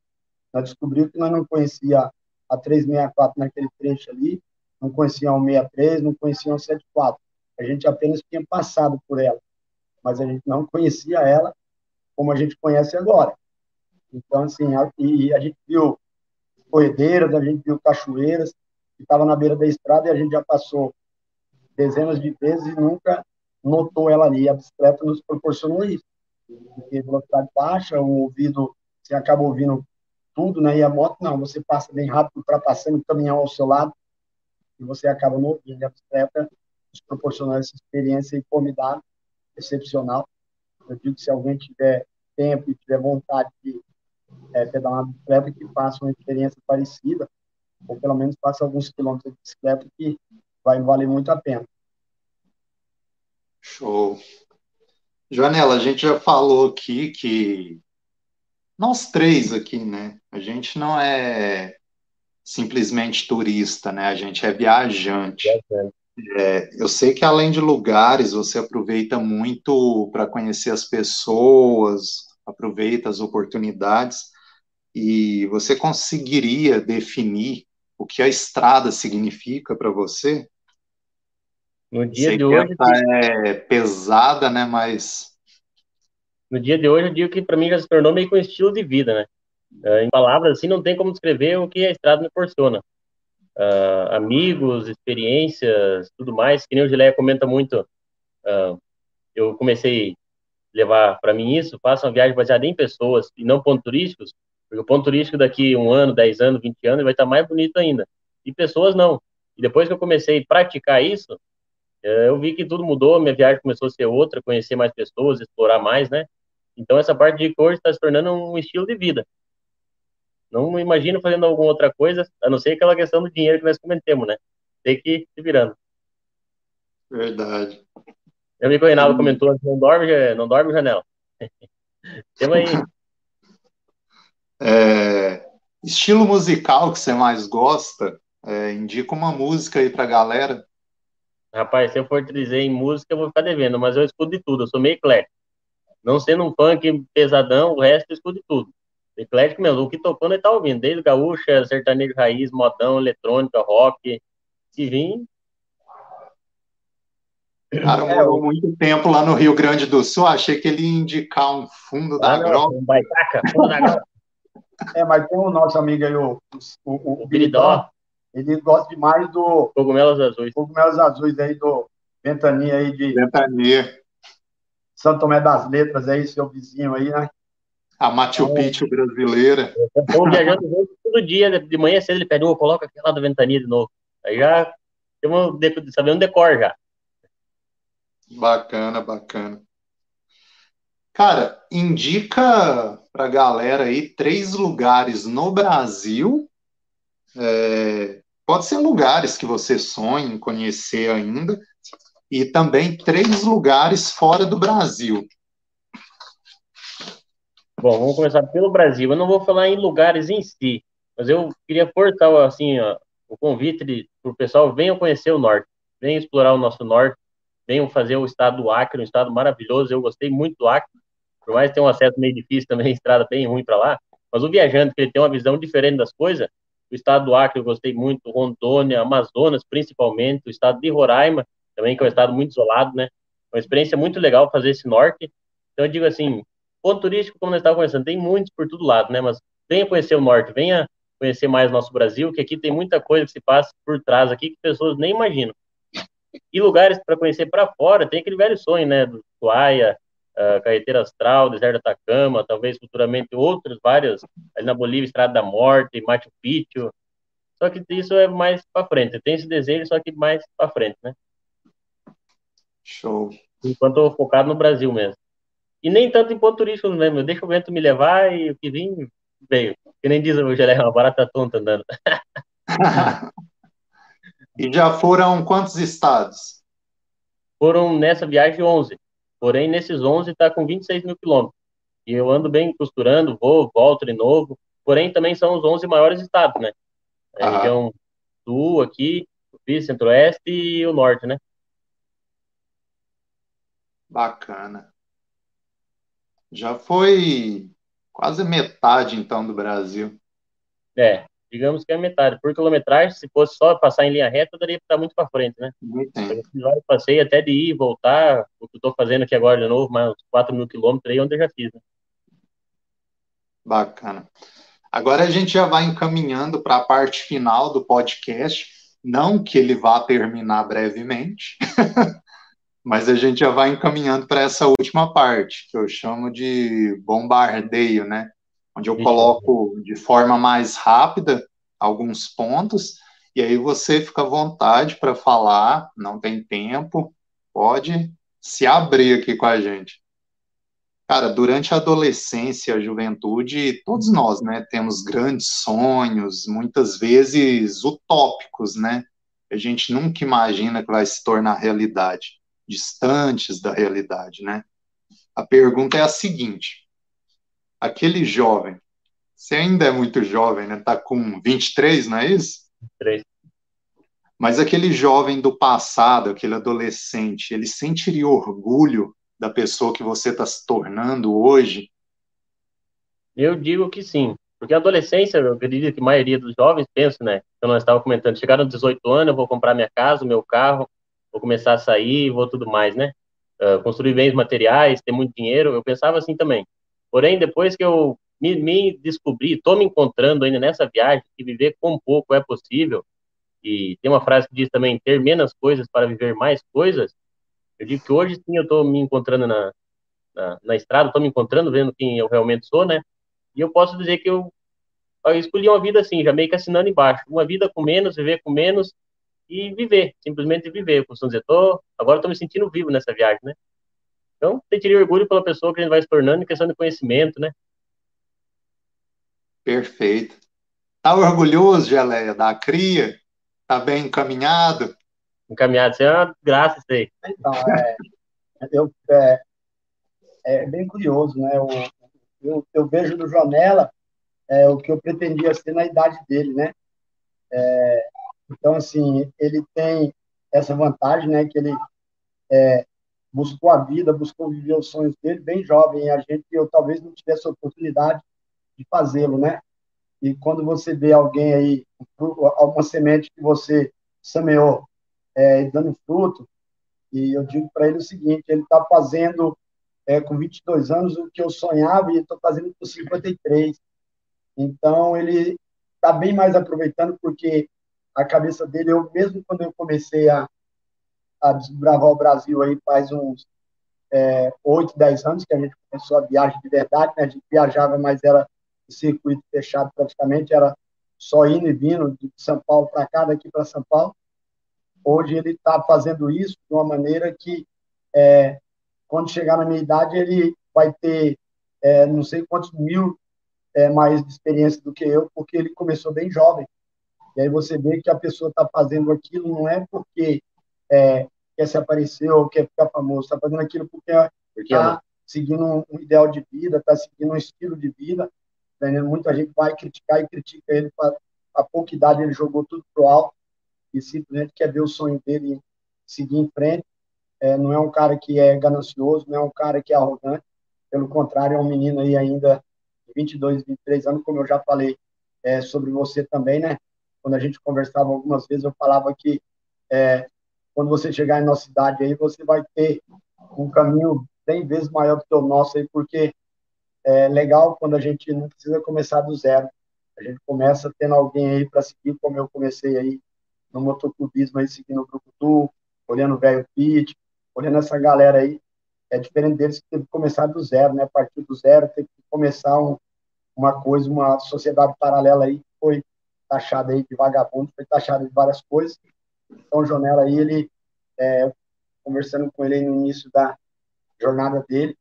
nós descobrimos que nós não conhecia a 364 naquele trecho ali, não conhecia a 163, não conhecia a 174. A gente apenas tinha passado por ela, mas a gente não conhecia ela como a gente conhece agora. Então, assim, a, e a gente viu corredeiras, a gente viu cachoeiras, que estava na beira da estrada e a gente já passou dezenas de vezes e nunca notou ela ali. A bicicleta nos proporcionou isso. Porque velocidade baixa, o ouvido, você acaba ouvindo tudo, né? E a moto, não, você passa bem rápido, ultrapassando o caminhão ao seu lado, e você acaba não ouvindo. A bicicleta nos proporcionou essa experiência formidável, excepcional. Eu digo que se alguém tiver tempo e tiver vontade de é, pedalar uma bicicleta que faça uma experiência parecida, ou pelo menos faça alguns quilômetros de bicicleta que vai valer muito a pena.
Show. Joanela, a gente já falou aqui que nós três aqui, né? A gente não é simplesmente turista, né? A gente é viajante. É, eu sei que além de lugares, você aproveita muito para conhecer as pessoas, aproveita as oportunidades e você conseguiria definir o que a estrada significa para você?
No dia Sei de hoje
é pesada, né, mas
no dia de hoje eu digo que para mim já se tornou meio que um estilo de vida, né? Uh, em palavras assim não tem como descrever o que a estrada me proporciona. Uh, amigos, experiências, tudo mais. Que nem o Gileia comenta muito. Uh, eu comecei levar para mim isso, faça uma viagem baseada em pessoas e não pontos turísticos, porque o ponto turístico daqui um ano, 10 anos, 20 anos vai estar mais bonito ainda. E pessoas não. E depois que eu comecei a praticar isso, eh, eu vi que tudo mudou, minha viagem começou a ser outra, conhecer mais pessoas, explorar mais, né? Então essa parte de cor está se tornando um estilo de vida. Não me imagino fazendo alguma outra coisa, a não ser aquela questão do dinheiro que nós comentamos, né? tem que ir se virando.
Verdade.
Meu amigo Reinaldo comentou, não dorme, não dorme, Janela. Temos aí.
É, estilo musical que você mais gosta? É, indica uma música aí pra galera.
Rapaz, se eu for te dizer em música, eu vou ficar devendo, mas eu escuto de tudo, eu sou meio eclético. Não sendo um funk pesadão, o resto eu escuto de tudo. Eclético mesmo, o que tocando ele tá ouvindo, desde gaúcha, sertanejo raiz, modão, eletrônica, rock. Se vir.
Cara, morou muito tempo lá no Rio Grande do Sul, achei que ele ia indicar um fundo da ah, grota. Um baitaca, fundo da grota.
É, mas tem o nosso amigo aí, o, o, o, o Biridó, ele gosta demais do.
Cogumelos azuis.
Cogumelos azuis aí do Ventania aí de.
Ventania.
São Tomé das Letras aí, seu vizinho aí, né?
A Machu então, Picchu brasileira.
Estou viajando todo dia, de manhã cedo ele pede, oh, coloca aquela da Ventania de novo. Aí já temos sabendo decor já.
Bacana, bacana. Cara, indica pra galera aí três lugares no Brasil é, pode ser lugares que você sonha em conhecer ainda, e também três lugares fora do Brasil.
Bom, vamos começar pelo Brasil. Eu não vou falar em lugares em si, mas eu queria portar assim, ó, o convite para o pessoal venham conhecer o norte, venham explorar o nosso norte, venham fazer o estado do Acre, um estado maravilhoso. Eu gostei muito do Acre, por mais ter um acesso meio difícil também, estrada bem ruim para lá, mas o viajante que ele tem uma visão diferente das coisas, o estado do Acre eu gostei muito, Rondônia, Amazonas principalmente, o estado de Roraima também, que é um estado muito isolado, né? Uma experiência muito legal fazer esse norte. Então eu digo assim, ponto turístico, como nós estávamos conversando, tem muitos por todo lado, né? Mas venha conhecer o norte, venha conhecer mais o nosso Brasil, que aqui tem muita coisa que se passa por trás aqui que pessoas nem imaginam. E lugares para conhecer para fora, tem aquele velho sonho, né? Do Tuaia, uh, Carreteira Astral, Deserto Atacama, talvez futuramente outras várias, ali na Bolívia, Estrada da Morte, Machu Picchu. Só que isso é mais para frente. Tem esse desejo, só que mais para frente, né?
Show.
Enquanto eu focado no Brasil mesmo. E nem tanto em ponto turístico mesmo. Deixa o vento me levar e o que vim, veio. Que nem diz o Gelé, uma barata tonta andando.
e já foram quantos estados?
Foram nessa viagem 11. Porém, nesses 11 está com 26 mil quilômetros. E eu ando bem costurando, vou, volto de novo. Porém, também são os 11 maiores estados, né? A ah. região sul aqui, o centro-oeste e o norte, né?
Bacana. Já foi quase metade, então, do Brasil.
É, digamos que é metade. Por quilometragem, se fosse só passar em linha reta, daria para estar muito para frente, né? Eu passei até de ir e voltar, o que eu estou fazendo aqui agora de novo, mais 4 mil quilômetros aí, onde eu já fiz, né?
Bacana. Agora a gente já vai encaminhando para a parte final do podcast, não que ele vá terminar brevemente, mas a gente já vai encaminhando para essa última parte, que eu chamo de bombardeio, né? onde eu coloco de forma mais rápida alguns pontos, e aí você fica à vontade para falar, não tem tempo, pode se abrir aqui com a gente. Cara, durante a adolescência, a juventude, todos nós, né, temos grandes sonhos, muitas vezes utópicos, né? A gente nunca imagina que vai se tornar realidade, distantes da realidade, né? A pergunta é a seguinte: aquele jovem, você ainda é muito jovem, né? Tá com 23, não é isso?
23.
Mas aquele jovem do passado, aquele adolescente, ele sentiria orgulho da pessoa que você está se tornando hoje?
Eu digo que sim, porque a adolescência, eu acredito que a maioria dos jovens pensa, né? Eu não estava comentando, chegaram aos 18 anos, eu vou comprar minha casa, meu carro, vou começar a sair, vou tudo mais, né? Uh, construir bens materiais, ter muito dinheiro, eu pensava assim também. Porém, depois que eu me, me descobri, estou me encontrando ainda nessa viagem, que viver com pouco é possível, e tem uma frase que diz também, ter menos coisas para viver mais coisas, eu digo que hoje sim eu estou me encontrando na, na, na estrada, estou me encontrando, vendo quem eu realmente sou, né? E eu posso dizer que eu, eu escolhi uma vida assim, já meio que assinando embaixo, uma vida com menos, viver com menos, e viver, simplesmente viver. Eu costumo dizer, tô, agora estou me sentindo vivo nessa viagem, né? Então, sentiria orgulho pela pessoa que a gente vai se tornando em questão de conhecimento, né?
Perfeito. Tá orgulhoso, Geleia, da cria? Tá bem encaminhado?
Encaminhado, isso é uma graça isso aí.
Então, é, eu, é, é bem curioso, né? Eu, eu, eu vejo no Janela é, o que eu pretendia ser na idade dele, né? É, então, assim, ele tem essa vantagem, né? Que ele é, buscou a vida, buscou viver os sonhos dele bem jovem. E a gente, eu talvez não tivesse a oportunidade de fazê-lo, né? E quando você vê alguém aí, alguma semente que você semeou, é, dando fruto, e eu digo para ele o seguinte: ele está fazendo é, com 22 anos o que eu sonhava e estou fazendo com 53. Então, ele está bem mais aproveitando, porque a cabeça dele, eu mesmo quando eu comecei a, a desbravar o Brasil aí faz uns é, 8, 10 anos que a gente começou a viagem de verdade, né? a gente viajava, mas era circuito fechado praticamente, era só indo e vindo de São Paulo para cá, daqui para São Paulo. Hoje ele está fazendo isso de uma maneira que, é, quando chegar na minha idade, ele vai ter é, não sei quantos mil é, mais de experiência do que eu, porque ele começou bem jovem. E aí você vê que a pessoa está fazendo aquilo não é porque é, quer se aparecer ou quer ficar famoso, está fazendo aquilo porque está seguindo um, ideal de vida, está seguindo um estilo de vida. Tá Muita gente vai criticar e critica ele. A pouca idade ele jogou tudo pro alto e simplesmente quer ver o sonho dele seguir em frente. É, não é um cara que é ganancioso, não é um cara que é arrogante. Pelo contrário, é um menino aí ainda de 22, 23 anos, como eu já falei é, sobre você também, né? Quando a gente conversava algumas vezes, eu falava que é, quando você chegar em nossa cidade aí, você vai ter um caminho 100 vezes maior do que o nosso aí, porque é legal quando a gente não precisa começar do zero. A gente começa tendo alguém aí para seguir, como eu comecei aí no motoclubismo aí, seguindo o Grupo olhando o Velho Pit, olhando essa galera aí. É diferente deles que teve que começar do zero, né? Partir do zero, teve que começar um, uma coisa, uma sociedade paralela aí, que foi taxada aí de vagabundo, foi taxada de várias coisas. Então, Jonela aí, ele, é, conversando com ele no início da jornada dele,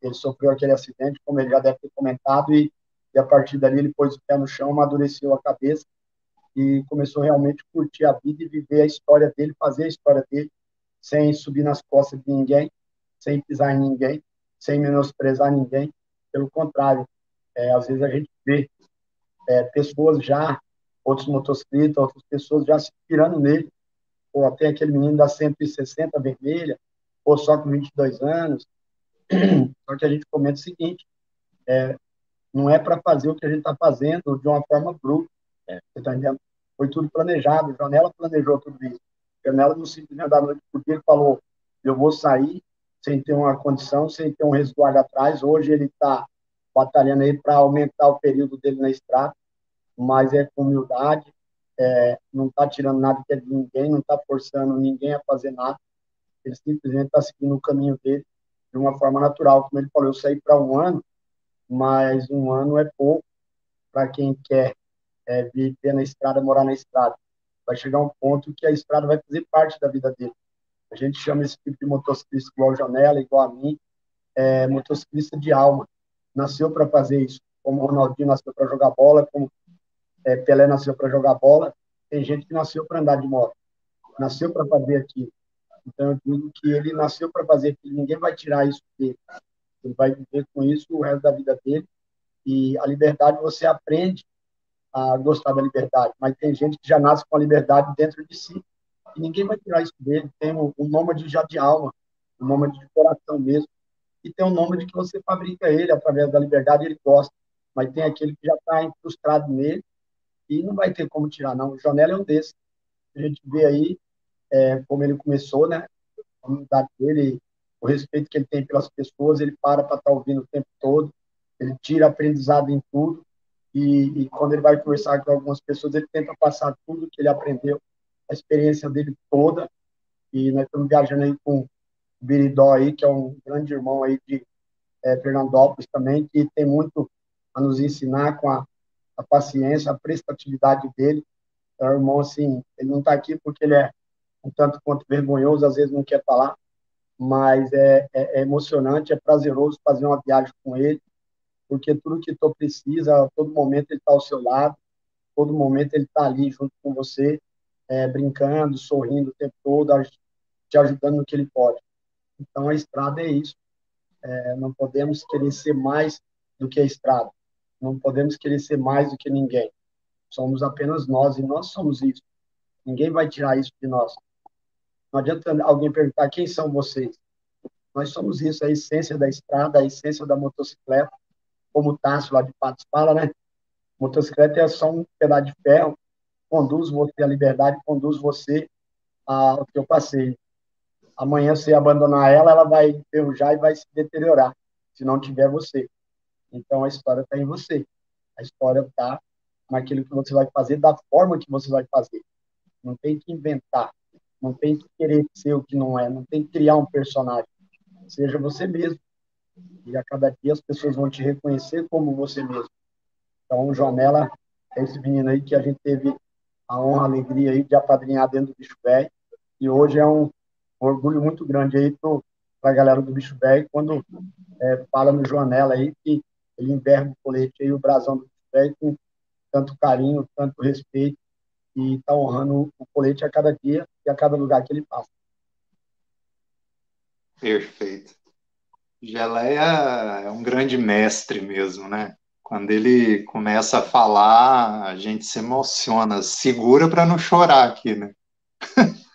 ele sofreu aquele acidente, como ele já deve ter comentado, e, e a partir dali ele pôs o pé no chão, amadureceu a cabeça e começou realmente a curtir a vida e viver a história dele, fazer a história dele, sem subir nas costas de ninguém, sem pisar em ninguém, sem menosprezar ninguém. Pelo contrário, é, às vezes a gente vê é, pessoas já, outros motociclistas, outras pessoas já se inspirando nele, ou até aquele menino da 160 vermelha, ou só com 22 anos. Só que a gente comenta o seguinte: é, não é para fazer o que a gente está fazendo de uma forma bruta. É, você está entendendo? Foi tudo planejado. Janela planejou tudo isso. Janela não simplesmente da noite porque ele falou: eu vou sair sem ter uma condição, sem ter um resguardo atrás. Hoje ele está batalhando aí para aumentar o período dele na estrada, mas é com humildade, é, não está tirando nada de ninguém, não está forçando ninguém a fazer nada, ele simplesmente está seguindo o caminho dele de uma forma natural. Como ele falou, eu saí para um ano, mas um ano é pouco para quem quer é, viver na estrada, morar na estrada. Vai chegar um ponto que a estrada vai fazer parte da vida dele. A gente chama esse tipo de motociclista igual Janela, igual a mim, é, motociclista de alma. Nasceu para fazer isso. Como o Ronaldinho nasceu para jogar bola, como é, Pelé nasceu para jogar bola, tem gente que nasceu para andar de moto, nasceu para fazer aquilo. Então, eu digo que ele nasceu para fazer aquilo, ninguém vai tirar isso dele. Ele vai viver com isso o resto da vida dele. E a liberdade, você aprende a gostar da liberdade, mas tem gente que já nasce com a liberdade dentro de si, e ninguém vai tirar isso dele. Tem o, o nômade já de alma, o nômade de coração mesmo, e tem o nômade que você fabrica ele através da liberdade, ele gosta, mas tem aquele que já está incrustado nele, e não vai ter como tirar, não. O Jonel é um desses. A gente vê aí é, como ele começou, né? A humildade dele, o respeito que ele tem pelas pessoas, ele para para estar tá ouvindo o tempo todo, ele tira aprendizado em tudo, e, e, quando ele vai conversar com algumas pessoas, ele tenta passar tudo que ele aprendeu, a experiência dele toda, e nós estamos viajando aí com o Biridó aí, que é um grande irmão aí de é, Fernandópolis também, que tem muito a nos ensinar com a a paciência, a prestatividade dele. É um irmão, assim, ele não está aqui porque ele é um tanto quanto vergonhoso, às vezes não quer falar, mas é, é, é emocionante, é prazeroso fazer uma viagem com ele, porque tudo que tu precisa, a todo momento ele está ao seu lado, todo momento ele está ali junto com você, é, brincando, sorrindo o tempo todo, te ajudando no que ele pode. Então, a estrada é isso. É, não podemos querer ser mais do que a estrada. Não podemos querer ser mais do que ninguém. Somos apenas nós e nós somos isso. Ninguém vai tirar isso de nós. Não adianta alguém perguntar quem são vocês. Nós somos isso, a essência da estrada, a essência da motocicleta, como o Tássio lá de Patos fala, né? Motocicleta é só um pedaço de ferro, conduz você à liberdade, conduz você ao teu passeio. Amanhã, se abandonar ela, ela vai enferrujar e vai se deteriorar, se não tiver você. Então, a história está em você. A história está naquilo que você vai fazer, da forma que você vai fazer. Não tem que inventar, não tem que querer ser o que não é, não tem que criar um personagem. Seja você mesmo. E a cada dia as pessoas vão te reconhecer como você mesmo. Então, Jonela é esse menino aí que a gente teve a honra, a alegria aí de apadrinhar dentro do Bicho Velho. E hoje é um orgulho muito grande aí para a galera do Bicho Velho quando é, fala no Jonela aí que ele enverga o colete aí, o brasão do Velho com tanto carinho, tanto respeito e está honrando o colete a cada dia e a cada lugar que ele passa.
Perfeito. Geleia é um grande mestre mesmo, né? Quando ele começa a falar, a gente se emociona. Segura para não chorar aqui, né?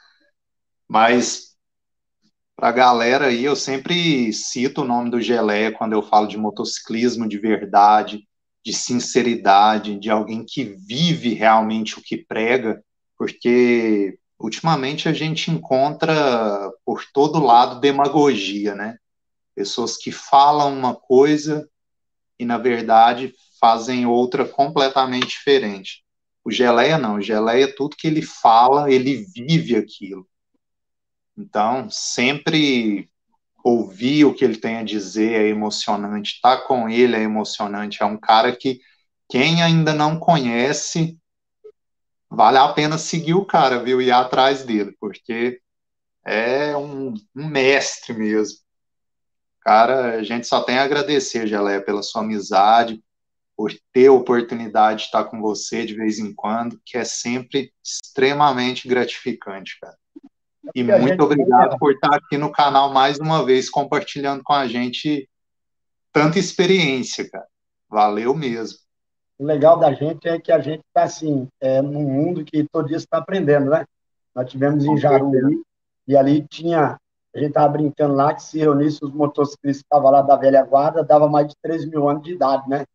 Mas para a galera aí, eu sempre cito o nome do Geleia quando eu falo de motociclismo de verdade, de sinceridade, de alguém que vive realmente o que prega, porque ultimamente a gente encontra por todo lado demagogia, né? Pessoas que falam uma coisa e, na verdade, fazem outra completamente diferente. O Geleia não, o Geleia, tudo que ele fala, ele vive aquilo. Então, sempre ouvir o que ele tem a dizer é emocionante, estar tá com ele é emocionante. É um cara que quem ainda não conhece, vale a pena seguir o cara, viu? E ir atrás dele, porque é um, um mestre mesmo. Cara, a gente só tem a agradecer, Geleia, pela sua amizade, por ter a oportunidade de estar com você de vez em quando, que é sempre extremamente gratificante, cara. E muito obrigado por estar aqui no canal mais uma vez, compartilhando com a gente tanta experiência, cara. Valeu mesmo.
O legal da gente é que a gente está assim, é, num mundo que todo dia está aprendendo, né? Nós tivemos em Jaruí, e ali tinha, a gente estava brincando lá, que se reunisse os motociclistas que estavam lá da velha guarda, dava mais de 3 mil anos de idade, né?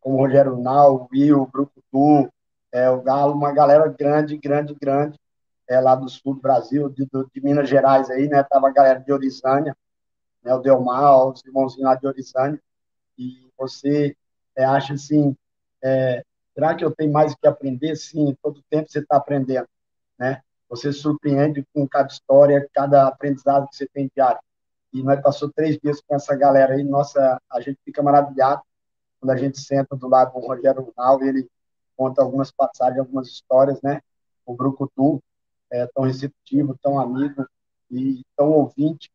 Como o Rogério Nau, o Will, o Brucutu, é, o Galo, uma galera grande, grande, grande, é, lá do sul do Brasil, de, de, Minas Gerais aí, né? Tava a galera de Orizânia, né? O Delmar, os irmãozinhos lá de Orizânia, e você é, acha assim, é, será que eu tenho mais o que aprender? Sim, todo tempo você está aprendendo, né? Você surpreende com cada história, cada aprendizado que você tem diário. E nós passou três dias com essa galera aí, nossa, a gente fica maravilhado quando a gente senta do lado do Rogério Ronaldo, ele conta algumas passagens, algumas histórias, né? O Brucutu, é, tão receptivo, tão amigo e tão ouvinte,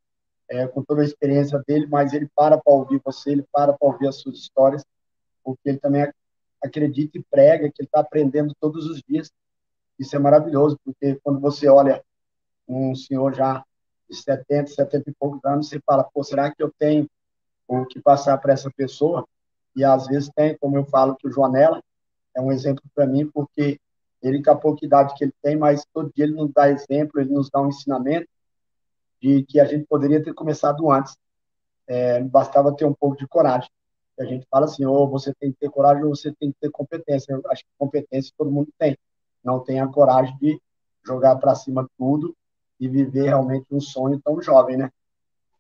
é, com toda a experiência dele, mas ele para para ouvir você, ele para para ouvir as suas histórias, porque ele também acredita e prega que ele está aprendendo todos os dias. Isso é maravilhoso, porque quando você olha um senhor já de 70, 70 e poucos anos, você fala, pô, será que eu tenho o que passar para essa pessoa? E às vezes tem, como eu falo que o Joanela é um exemplo para mim, porque ele com a pouca idade que ele tem, mas todo dia ele nos dá exemplo, ele nos dá um ensinamento de que a gente poderia ter começado antes. É, bastava ter um pouco de coragem. A gente fala assim, ou oh, você tem que ter coragem ou você tem que ter competência. Eu acho que competência todo mundo tem. Não tem a coragem de jogar para cima tudo e viver realmente um sonho tão jovem, né?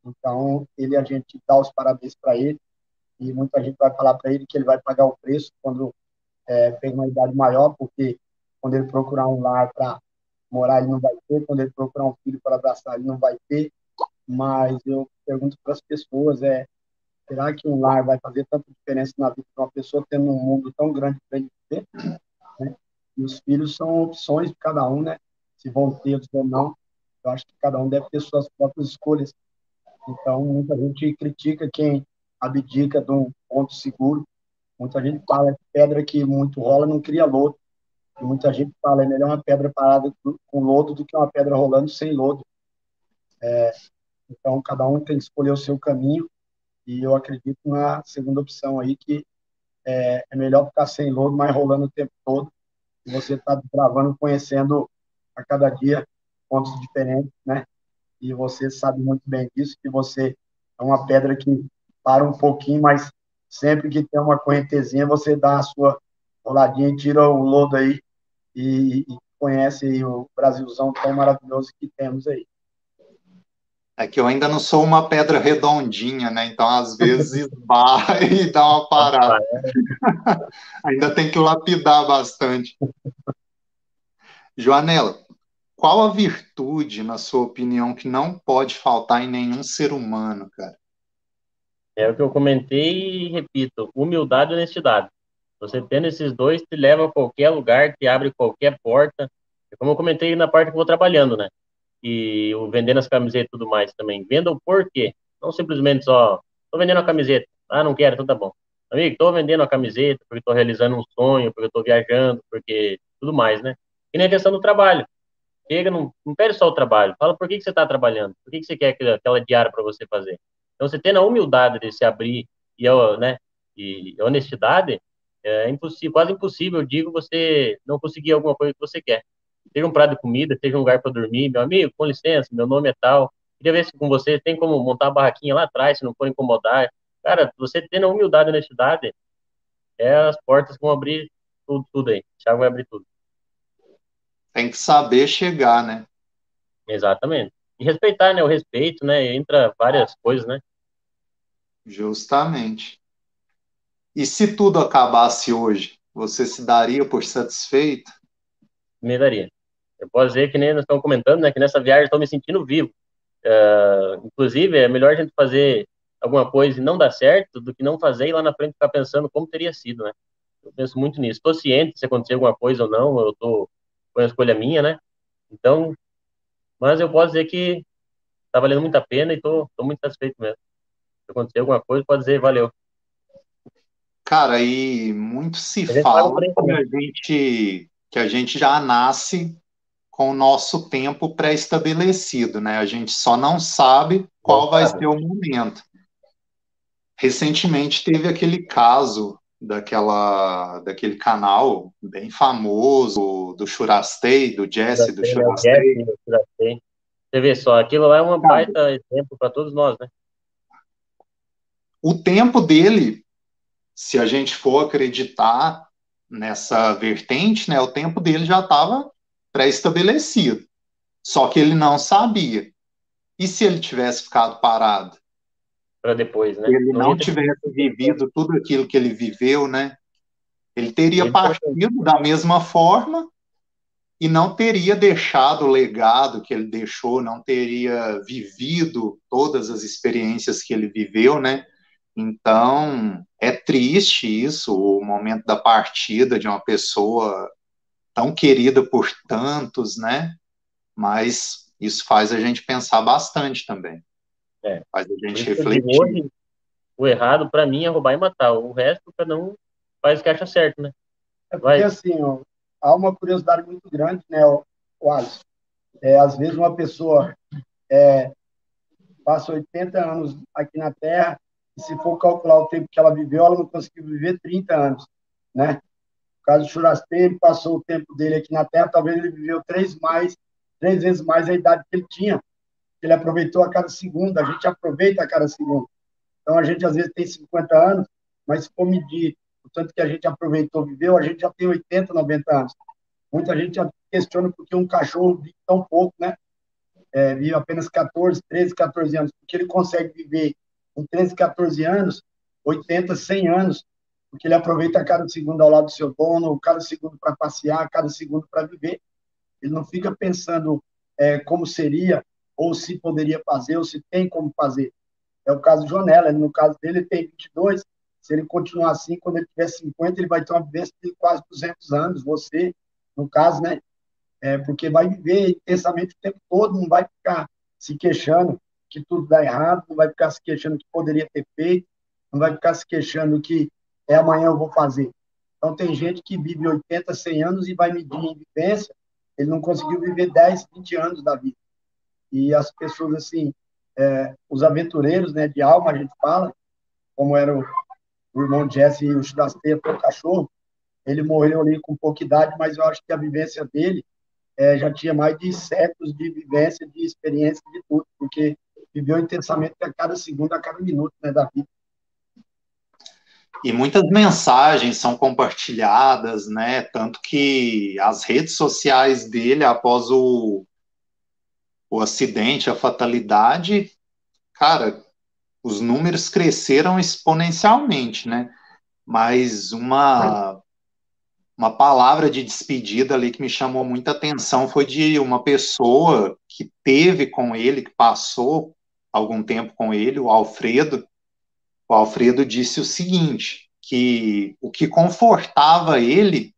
Então, ele a gente dá os parabéns para ele e muita gente vai falar para ele que ele vai pagar o preço quando é, tem uma idade maior, porque quando ele procurar um lar para morar, ele não vai ter. Quando ele procurar um filho para abraçar, ele não vai ter. Mas eu pergunto para as pessoas, é, será que um lar vai fazer tanta diferença na vida de uma pessoa tendo um mundo tão grande para ele ter? Né? E os filhos são opções de cada um, né? Se vão ter ou não. Eu acho que cada um deve ter suas próprias escolhas. Então, muita gente critica quem abdica de um ponto seguro. Muita gente fala que pedra que muito rola não cria lodo. E muita gente fala, é melhor uma pedra parada com lodo do que uma pedra rolando sem lodo. É, então, cada um tem que escolher o seu caminho, e eu acredito na segunda opção aí, que é, é melhor ficar sem lodo, mas rolando o tempo todo, e você está gravando, conhecendo a cada dia pontos diferentes, né? E você sabe muito bem disso, que você é uma pedra que para um pouquinho, mas sempre que tem uma correntezinha, você dá a sua roladinha e tira o lodo aí e, e conhece aí o Brasilzão tão maravilhoso que temos aí.
É que eu ainda não sou uma pedra redondinha, né? Então, às vezes, barra e dá uma parada. ainda tem que lapidar bastante. Joanela, qual a virtude, na sua opinião, que não pode faltar em nenhum ser humano, cara?
É o que eu comentei e repito: humildade e honestidade. Você tendo esses dois, te leva a qualquer lugar, te abre qualquer porta. Como eu comentei na parte que eu vou trabalhando, né? E o vendendo as camisetas e tudo mais também. Venda o porquê. Não simplesmente só, tô vendendo a camiseta. Ah, não quero, então tá bom. Amigo, tô vendendo a camiseta porque tô realizando um sonho, porque tô viajando, porque tudo mais, né? E nem a questão do trabalho. Chega, não, não só o trabalho. Fala por que, que você está trabalhando, por que, que você quer aquela, aquela diária para você fazer. Então, você tendo a humildade de se abrir e né, e honestidade, é impossível, quase impossível, eu digo, você não conseguir alguma coisa que você quer. Seja um prato de comida, seja um lugar para dormir, meu amigo, com licença, meu nome é tal. Queria ver se com você tem como montar uma barraquinha lá atrás, se não for incomodar. Cara, você tendo a humildade e honestidade, é as portas vão abrir tudo, tudo aí. O Thiago vai abrir tudo.
Tem que saber chegar, né?
Exatamente. E respeitar, né? O respeito, né? Entra várias coisas, né?
Justamente. E se tudo acabasse hoje, você se daria por satisfeito?
Me daria. Eu posso dizer que nem nós estamos comentando, né? Que nessa viagem estou me sentindo vivo. Uh, inclusive, é melhor a gente fazer alguma coisa e não dar certo do que não fazer e lá na frente ficar pensando como teria sido, né? Eu penso muito nisso. Estou ciente se acontecer alguma coisa ou não, eu tô foi uma escolha minha, né? Então, mas eu posso dizer que tá valendo muito a pena e tô muito satisfeito mesmo. Se acontecer alguma coisa, pode dizer valeu.
Cara, e muito se fala que né? a gente que a gente já nasce com o nosso tempo pré-estabelecido, né? A gente só não sabe qual vai ser o momento. Recentemente teve aquele caso daquela daquele canal bem famoso do Churastei, do Jesse do Churastei.
Você vê só, aquilo lá é uma baita exemplo para todos nós, né?
O tempo dele, se a gente for acreditar nessa vertente, né, o tempo dele já estava pré-estabelecido. Só que ele não sabia. E se ele tivesse ficado parado?
para depois, né?
Se ele não, não tivesse vivido tudo aquilo que ele viveu, né? Ele teria ele partido da mesma forma e não teria deixado o legado que ele deixou, não teria vivido todas as experiências que ele viveu, né? Então, é triste isso, o momento da partida de uma pessoa tão querida por tantos, né? Mas isso faz a gente pensar bastante também.
É. Faz a gente refletir. Hoje, o errado, para mim, é roubar e matar. O resto, cada um faz o que acha certo, né?
É porque, Vai. assim, ó, há uma curiosidade muito grande, né, o, o Alisson? É, às vezes, uma pessoa é, passa 80 anos aqui na Terra se for calcular o tempo que ela viveu, ela não conseguiu viver 30 anos, né? No caso do Churasteiro, ele passou o tempo dele aqui na Terra, talvez ele viveu três mais, três vezes mais a idade que ele tinha ele aproveitou a cada segundo, a gente aproveita a cada segundo. Então, a gente às vezes tem 50 anos, mas se for medir o tanto que a gente aproveitou, viveu, a gente já tem 80, 90 anos. Muita gente já questiona por que um cachorro vive tão pouco, né? É, vive apenas 14, 13, 14 anos, porque ele consegue viver com 13, 14 anos, 80, 100 anos, porque ele aproveita cada segundo ao lado do seu dono, cada segundo para passear, cada segundo para viver. Ele não fica pensando é, como seria ou se poderia fazer, ou se tem como fazer. É o caso do Jonella, no caso dele, ele tem 22, se ele continuar assim, quando ele tiver 50, ele vai ter uma vivência de quase 200 anos, você, no caso, né? É, porque vai viver intensamente o tempo todo, não vai ficar se queixando que tudo dá errado, não vai ficar se queixando que poderia ter feito, não vai ficar se queixando que é amanhã eu vou fazer. Então, tem gente que vive 80, 100 anos e vai medir em vivência, ele não conseguiu viver 10, 20 anos da vida. E as pessoas, assim, é, os aventureiros né, de alma, a gente fala, como era o, o irmão Jesse e o Chudasteiro, o cachorro, ele morreu ali com pouca idade, mas eu acho que a vivência dele é, já tinha mais de séculos de vivência, de experiência, de tudo, porque viveu intensamente a cada segundo, a cada minuto né, da vida.
E muitas mensagens são compartilhadas, né? Tanto que as redes sociais dele, após o, o acidente, a fatalidade, cara, os números cresceram exponencialmente, né? Mas uma uma palavra de despedida ali que me chamou muita atenção foi de uma pessoa que teve com ele, que passou algum tempo com ele, o Alfredo. O Alfredo disse o seguinte, que o que confortava ele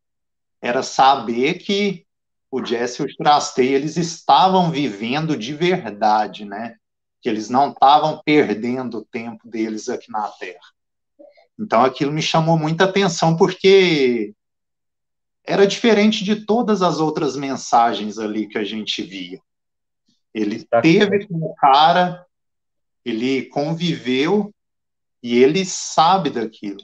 era saber que o Jesse e o Trastei, eles estavam vivendo de verdade, né? Que eles não estavam perdendo o tempo deles aqui na Terra. Então aquilo me chamou muita atenção porque era diferente de todas as outras mensagens ali que a gente via. Ele tá teve com o cara, ele conviveu e ele sabe daquilo.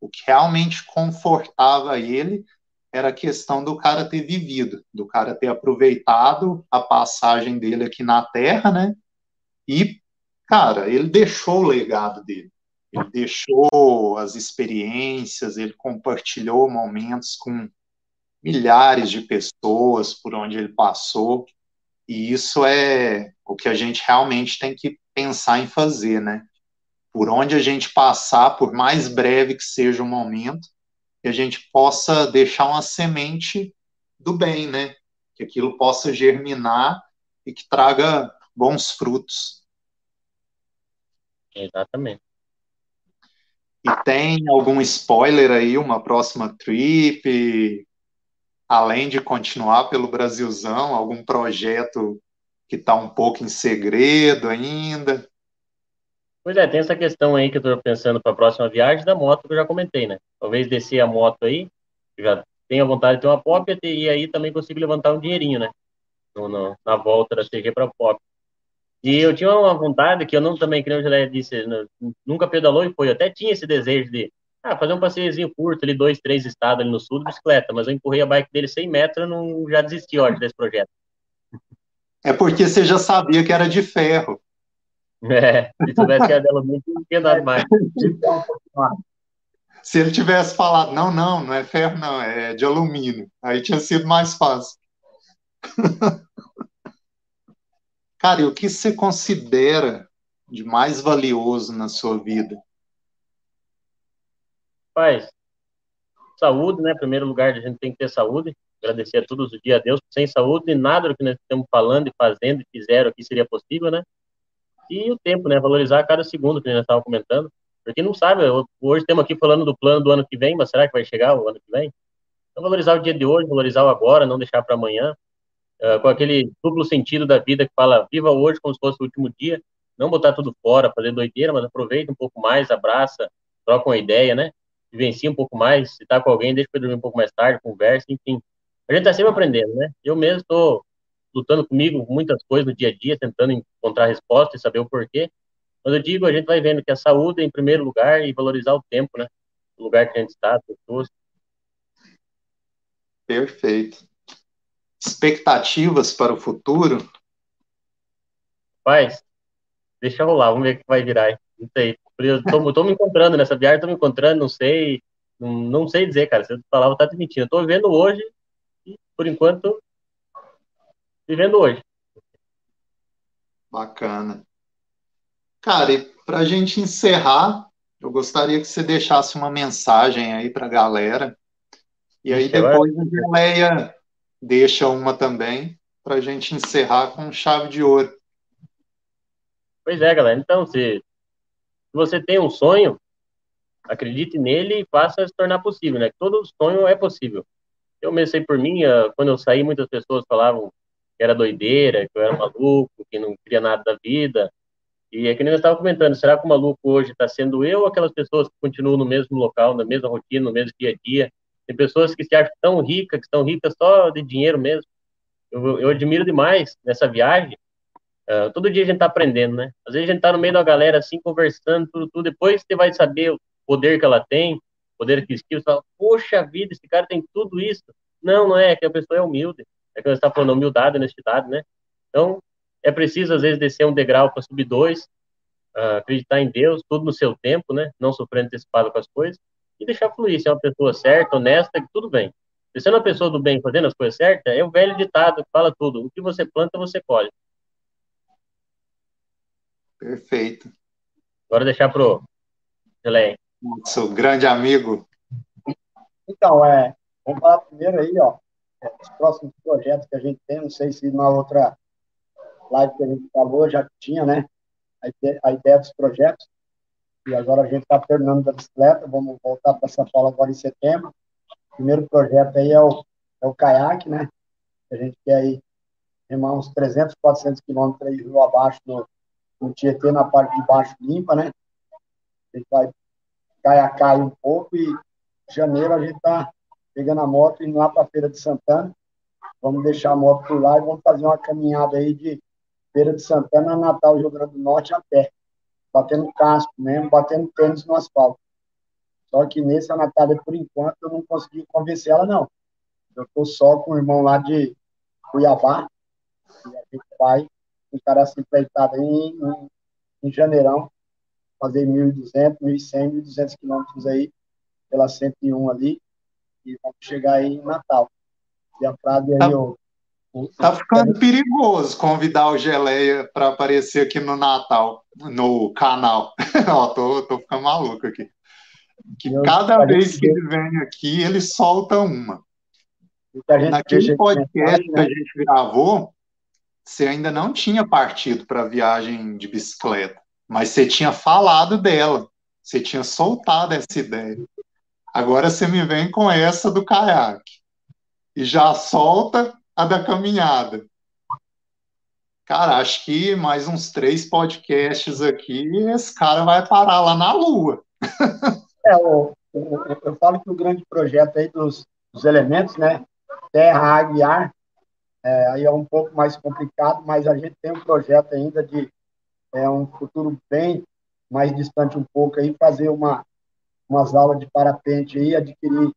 O que realmente confortava ele era a questão do cara ter vivido, do cara ter aproveitado a passagem dele aqui na Terra, né? E, cara, ele deixou o legado dele. Ele deixou as experiências, ele compartilhou momentos com milhares de pessoas por onde ele passou, e isso é o que a gente realmente tem que pensar em fazer, né? Por onde a gente passar, por mais breve que seja o momento, que a gente possa deixar uma semente do bem, né? Que aquilo possa germinar e que traga bons frutos.
Exatamente.
E tem algum spoiler aí, uma próxima trip? além de continuar pelo Brasilzão, algum projeto que está um pouco em segredo ainda?
Pois é, tem essa questão aí que eu estou pensando para a próxima viagem da moto que eu já comentei, né? Talvez descer a moto aí, já tenho vontade de ter uma pop e aí também consigo levantar um dinheirinho, né? No, no, na volta da CG para pop. E eu tinha uma vontade que eu não também, que o Gilé disse, nunca pedalou e foi, eu até tinha esse desejo de ah, fazer um passeiozinho curto ali, dois, três estados ali no sul de bicicleta, mas eu empurrei a bike dele 100 metros e não, já desisti, ó, desse projeto.
É porque você já sabia que era de ferro.
É, se tivesse que era de alumínio, não tinha dado mais.
Se ele tivesse falado, não, não, não é ferro, não, é de alumínio, aí tinha sido mais fácil. Cara, e o que você considera de mais valioso na sua vida?
Paz, saúde, né? Primeiro lugar, a gente tem que ter saúde. Agradecer a todos os dias a Deus. Sem saúde, nada do que nós estamos falando e fazendo e fizeram aqui seria possível, né? E o tempo, né? Valorizar cada segundo que nós estávamos comentando. Porque não sabe, hoje estamos aqui falando do plano do ano que vem, mas será que vai chegar o ano que vem? Então, valorizar o dia de hoje, valorizar o agora, não deixar para amanhã. Uh, com aquele duplo sentido da vida que fala, viva hoje como se fosse o último dia. Não botar tudo fora, fazer doideira, mas aproveita um pouco mais, abraça, troca uma ideia, né? vivencia um pouco mais, se tá com alguém, deixa para dormir um pouco mais tarde, conversa, enfim. A gente tá sempre aprendendo, né? Eu mesmo estou lutando comigo muitas coisas no dia a dia, tentando encontrar resposta e saber o porquê. Mas eu digo, a gente vai vendo que a saúde é em primeiro lugar e valorizar o tempo, né? O lugar que a gente está, as pessoas.
Perfeito. Expectativas para o futuro?
Paz, deixa rolar, vamos ver o que vai virar. Não sei. Eu tô, tô me encontrando nessa viagem, tô me encontrando, não sei, não, não sei dizer, cara. Se eu falar, vou estar te mentindo. Eu tô vivendo hoje por enquanto, vivendo hoje.
Bacana. Cara, e para a gente encerrar, eu gostaria que você deixasse uma mensagem aí para a galera. E aí depois a Geleia deixa uma também para a gente encerrar com chave de ouro.
Pois é, galera. Então, se se você tem um sonho, acredite nele e faça se tornar possível, né? Todo sonho é possível. Eu sei por mim, ah, quando eu saí, muitas pessoas falavam que era doideira, que eu era maluco, que não queria nada da vida. E é que nem eu estava comentando, será que o maluco hoje está sendo eu ou aquelas pessoas que continuam no mesmo local, na mesma rotina, no mesmo dia a dia, Tem pessoas que se acham tão ricas, que estão ricas só de dinheiro mesmo. Eu, eu admiro demais nessa viagem. Uh, todo dia a gente está aprendendo, né? Às vezes a gente está no meio da galera assim, conversando, tudo, tudo. Depois você vai saber o poder que ela tem, poder que você fala, poxa vida, esse cara tem tudo isso. Não, não é, é que a pessoa é humilde. É que você está falando humildade, honestidade, né? Então, é preciso, às vezes, descer um degrau para subir dois, uh, acreditar em Deus, tudo no seu tempo, né? Não sofrendo antecipado com as coisas, e deixar fluir. Se é uma pessoa certa, honesta, tudo bem. Se é uma pessoa do bem fazendo as coisas certas, é o velho ditado que fala tudo. O que você planta, você colhe.
Perfeito.
Agora deixar pro Geleia.
Nosso grande amigo.
Então, é, vamos falar primeiro aí, ó, é, os próximos projetos que a gente tem, não sei se na outra live que a gente falou já tinha, né, a ideia, a ideia dos projetos, e agora a gente está terminando da bicicleta, vamos voltar para São Paulo agora em setembro. O primeiro projeto aí é o, é o caiaque, né? A gente quer aí remar uns 300, 400 quilômetros aí rio abaixo no, no Tietê, na parte de baixo limpa, né? A gente vai caiacar um pouco e janeiro a gente está pegando a moto e indo lá para a Feira de Santana. Vamos deixar a moto por lá e vamos fazer uma caminhada aí de Feira de Santana, Natal, Rio Grande do Norte a pé batendo casco mesmo, batendo tênis no asfalto. Só que nesse, a Natália, por enquanto, eu não consegui convencer ela, não. Eu estou só com o irmão lá de Cuiabá, e a gente vai encarar essa empreitada em, em, em janeirão, fazer 1.200, 1.100, 1.200 quilômetros aí, pela 101 ali, e vamos chegar aí em Natal. E a Frade aí, tá. eu,
Tá ficando perigoso convidar o Geleia para aparecer aqui no Natal, no canal. Ó, tô, tô ficando maluco aqui. Que cada vez que ele vem aqui, ele solta uma. Naquele podcast que a gente gravou, você ainda não tinha partido para viagem de bicicleta, mas você tinha falado dela, você tinha soltado essa ideia. Agora você me vem com essa do caiaque. E já solta a da caminhada. Cara, acho que mais uns três podcasts aqui, esse cara vai parar lá na Lua.
é, eu, eu, eu, falo que o grande projeto aí dos, dos elementos, né? Terra, água e ar, é, aí é um pouco mais complicado, mas a gente tem um projeto ainda de é, um futuro bem mais distante um pouco aí, fazer uma, umas aulas de parapente aí, adquirir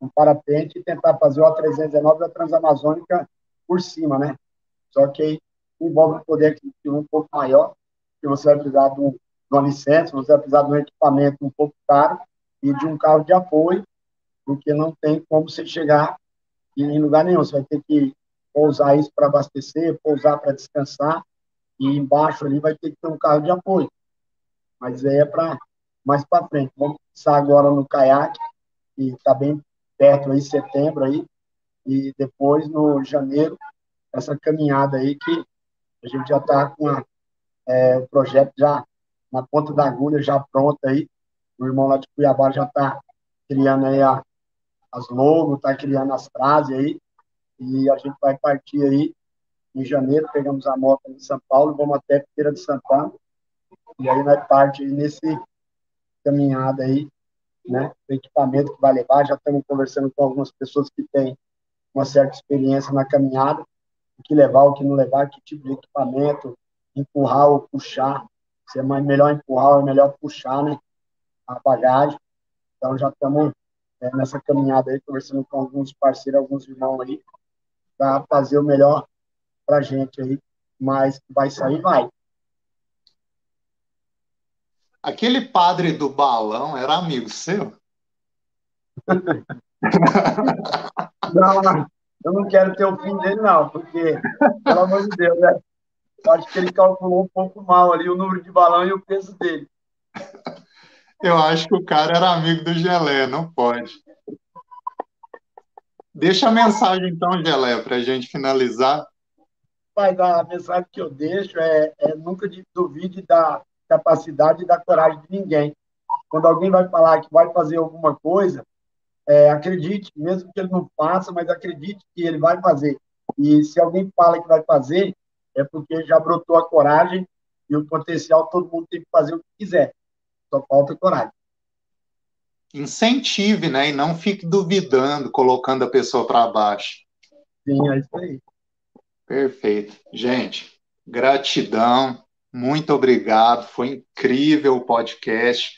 um parapente e tentar fazer o A319 e a Transamazônica por cima, né? Só que aí envolve um poder aquisitivo um pouco maior, que você vai precisar de, de uma licença, você vai precisar de um equipamento um pouco caro e de um carro de apoio, porque não tem como você chegar em lugar nenhum. Você vai ter que pousar isso para abastecer, pousar para descansar, e embaixo ali vai ter que ter um carro de apoio. Mas aí é para mais para frente. Vamos começar agora no caiaque, que está bem perto aí, setembro aí, e depois no janeiro, essa caminhada aí que a gente já está com a, é, o projeto já na ponta da agulha, já pronto aí, o irmão lá de Cuiabá já está criando aí a, as logos, está criando as frases aí, e a gente vai partir aí em janeiro, pegamos a moto em São Paulo, vamos até Feira de Santana, e aí nós parte nesse caminhada aí né, o equipamento que vai levar. Já estamos conversando com algumas pessoas que têm uma certa experiência na caminhada, o que levar, o que não levar, que tipo de equipamento, empurrar ou puxar. Se é melhor empurrar ou é melhor puxar, né, a bagagem. Então já estamos é, nessa caminhada aí, conversando com alguns parceiros, alguns irmãos aí, para fazer o melhor para a gente aí, mas vai sair, vai.
Aquele padre do balão era amigo seu?
não, eu não quero ter o fim dele, não, porque, pelo amor de Deus, né? acho que ele calculou um pouco mal ali o número de balão e o peso dele.
Eu acho que o cara era amigo do Gelé, não pode. Deixa a mensagem então, Gelé, para a gente finalizar.
Dar a mensagem que eu deixo é, é nunca duvide da capacidade e da coragem de ninguém. Quando alguém vai falar que vai fazer alguma coisa, é, acredite, mesmo que ele não faça, mas acredite que ele vai fazer. E se alguém fala que vai fazer, é porque já brotou a coragem e o potencial, todo mundo tem que fazer o que quiser. Só falta coragem.
incentive, né? E não fique duvidando, colocando a pessoa para baixo.
Sim, é isso aí.
Perfeito. Gente, gratidão, muito obrigado. Foi incrível o podcast.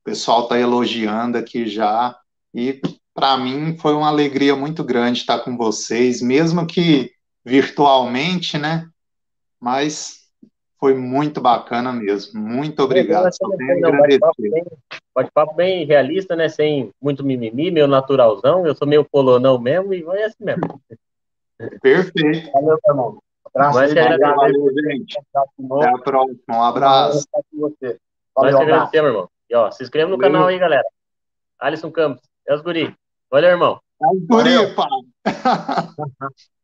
O pessoal está elogiando aqui já. E para mim foi uma alegria muito grande estar com vocês, mesmo que virtualmente, né? Mas foi muito bacana mesmo. Muito obrigado.
Bate-papo bem, bem realista, né? Sem muito mimimi, meio naturalzão. Eu sou meio polonão mesmo e vai assim mesmo.
Perfeito.
Valeu, meu irmão.
Abraço. Valeu, valeu, valeu, gente. Até a próxima. Um abraço.
Valeu, Nós te agradecemos, irmão. E, ó, se inscreva no canal aí, galera. Alisson Campos. É os guri. Valeu, irmão.
É os guri, pá.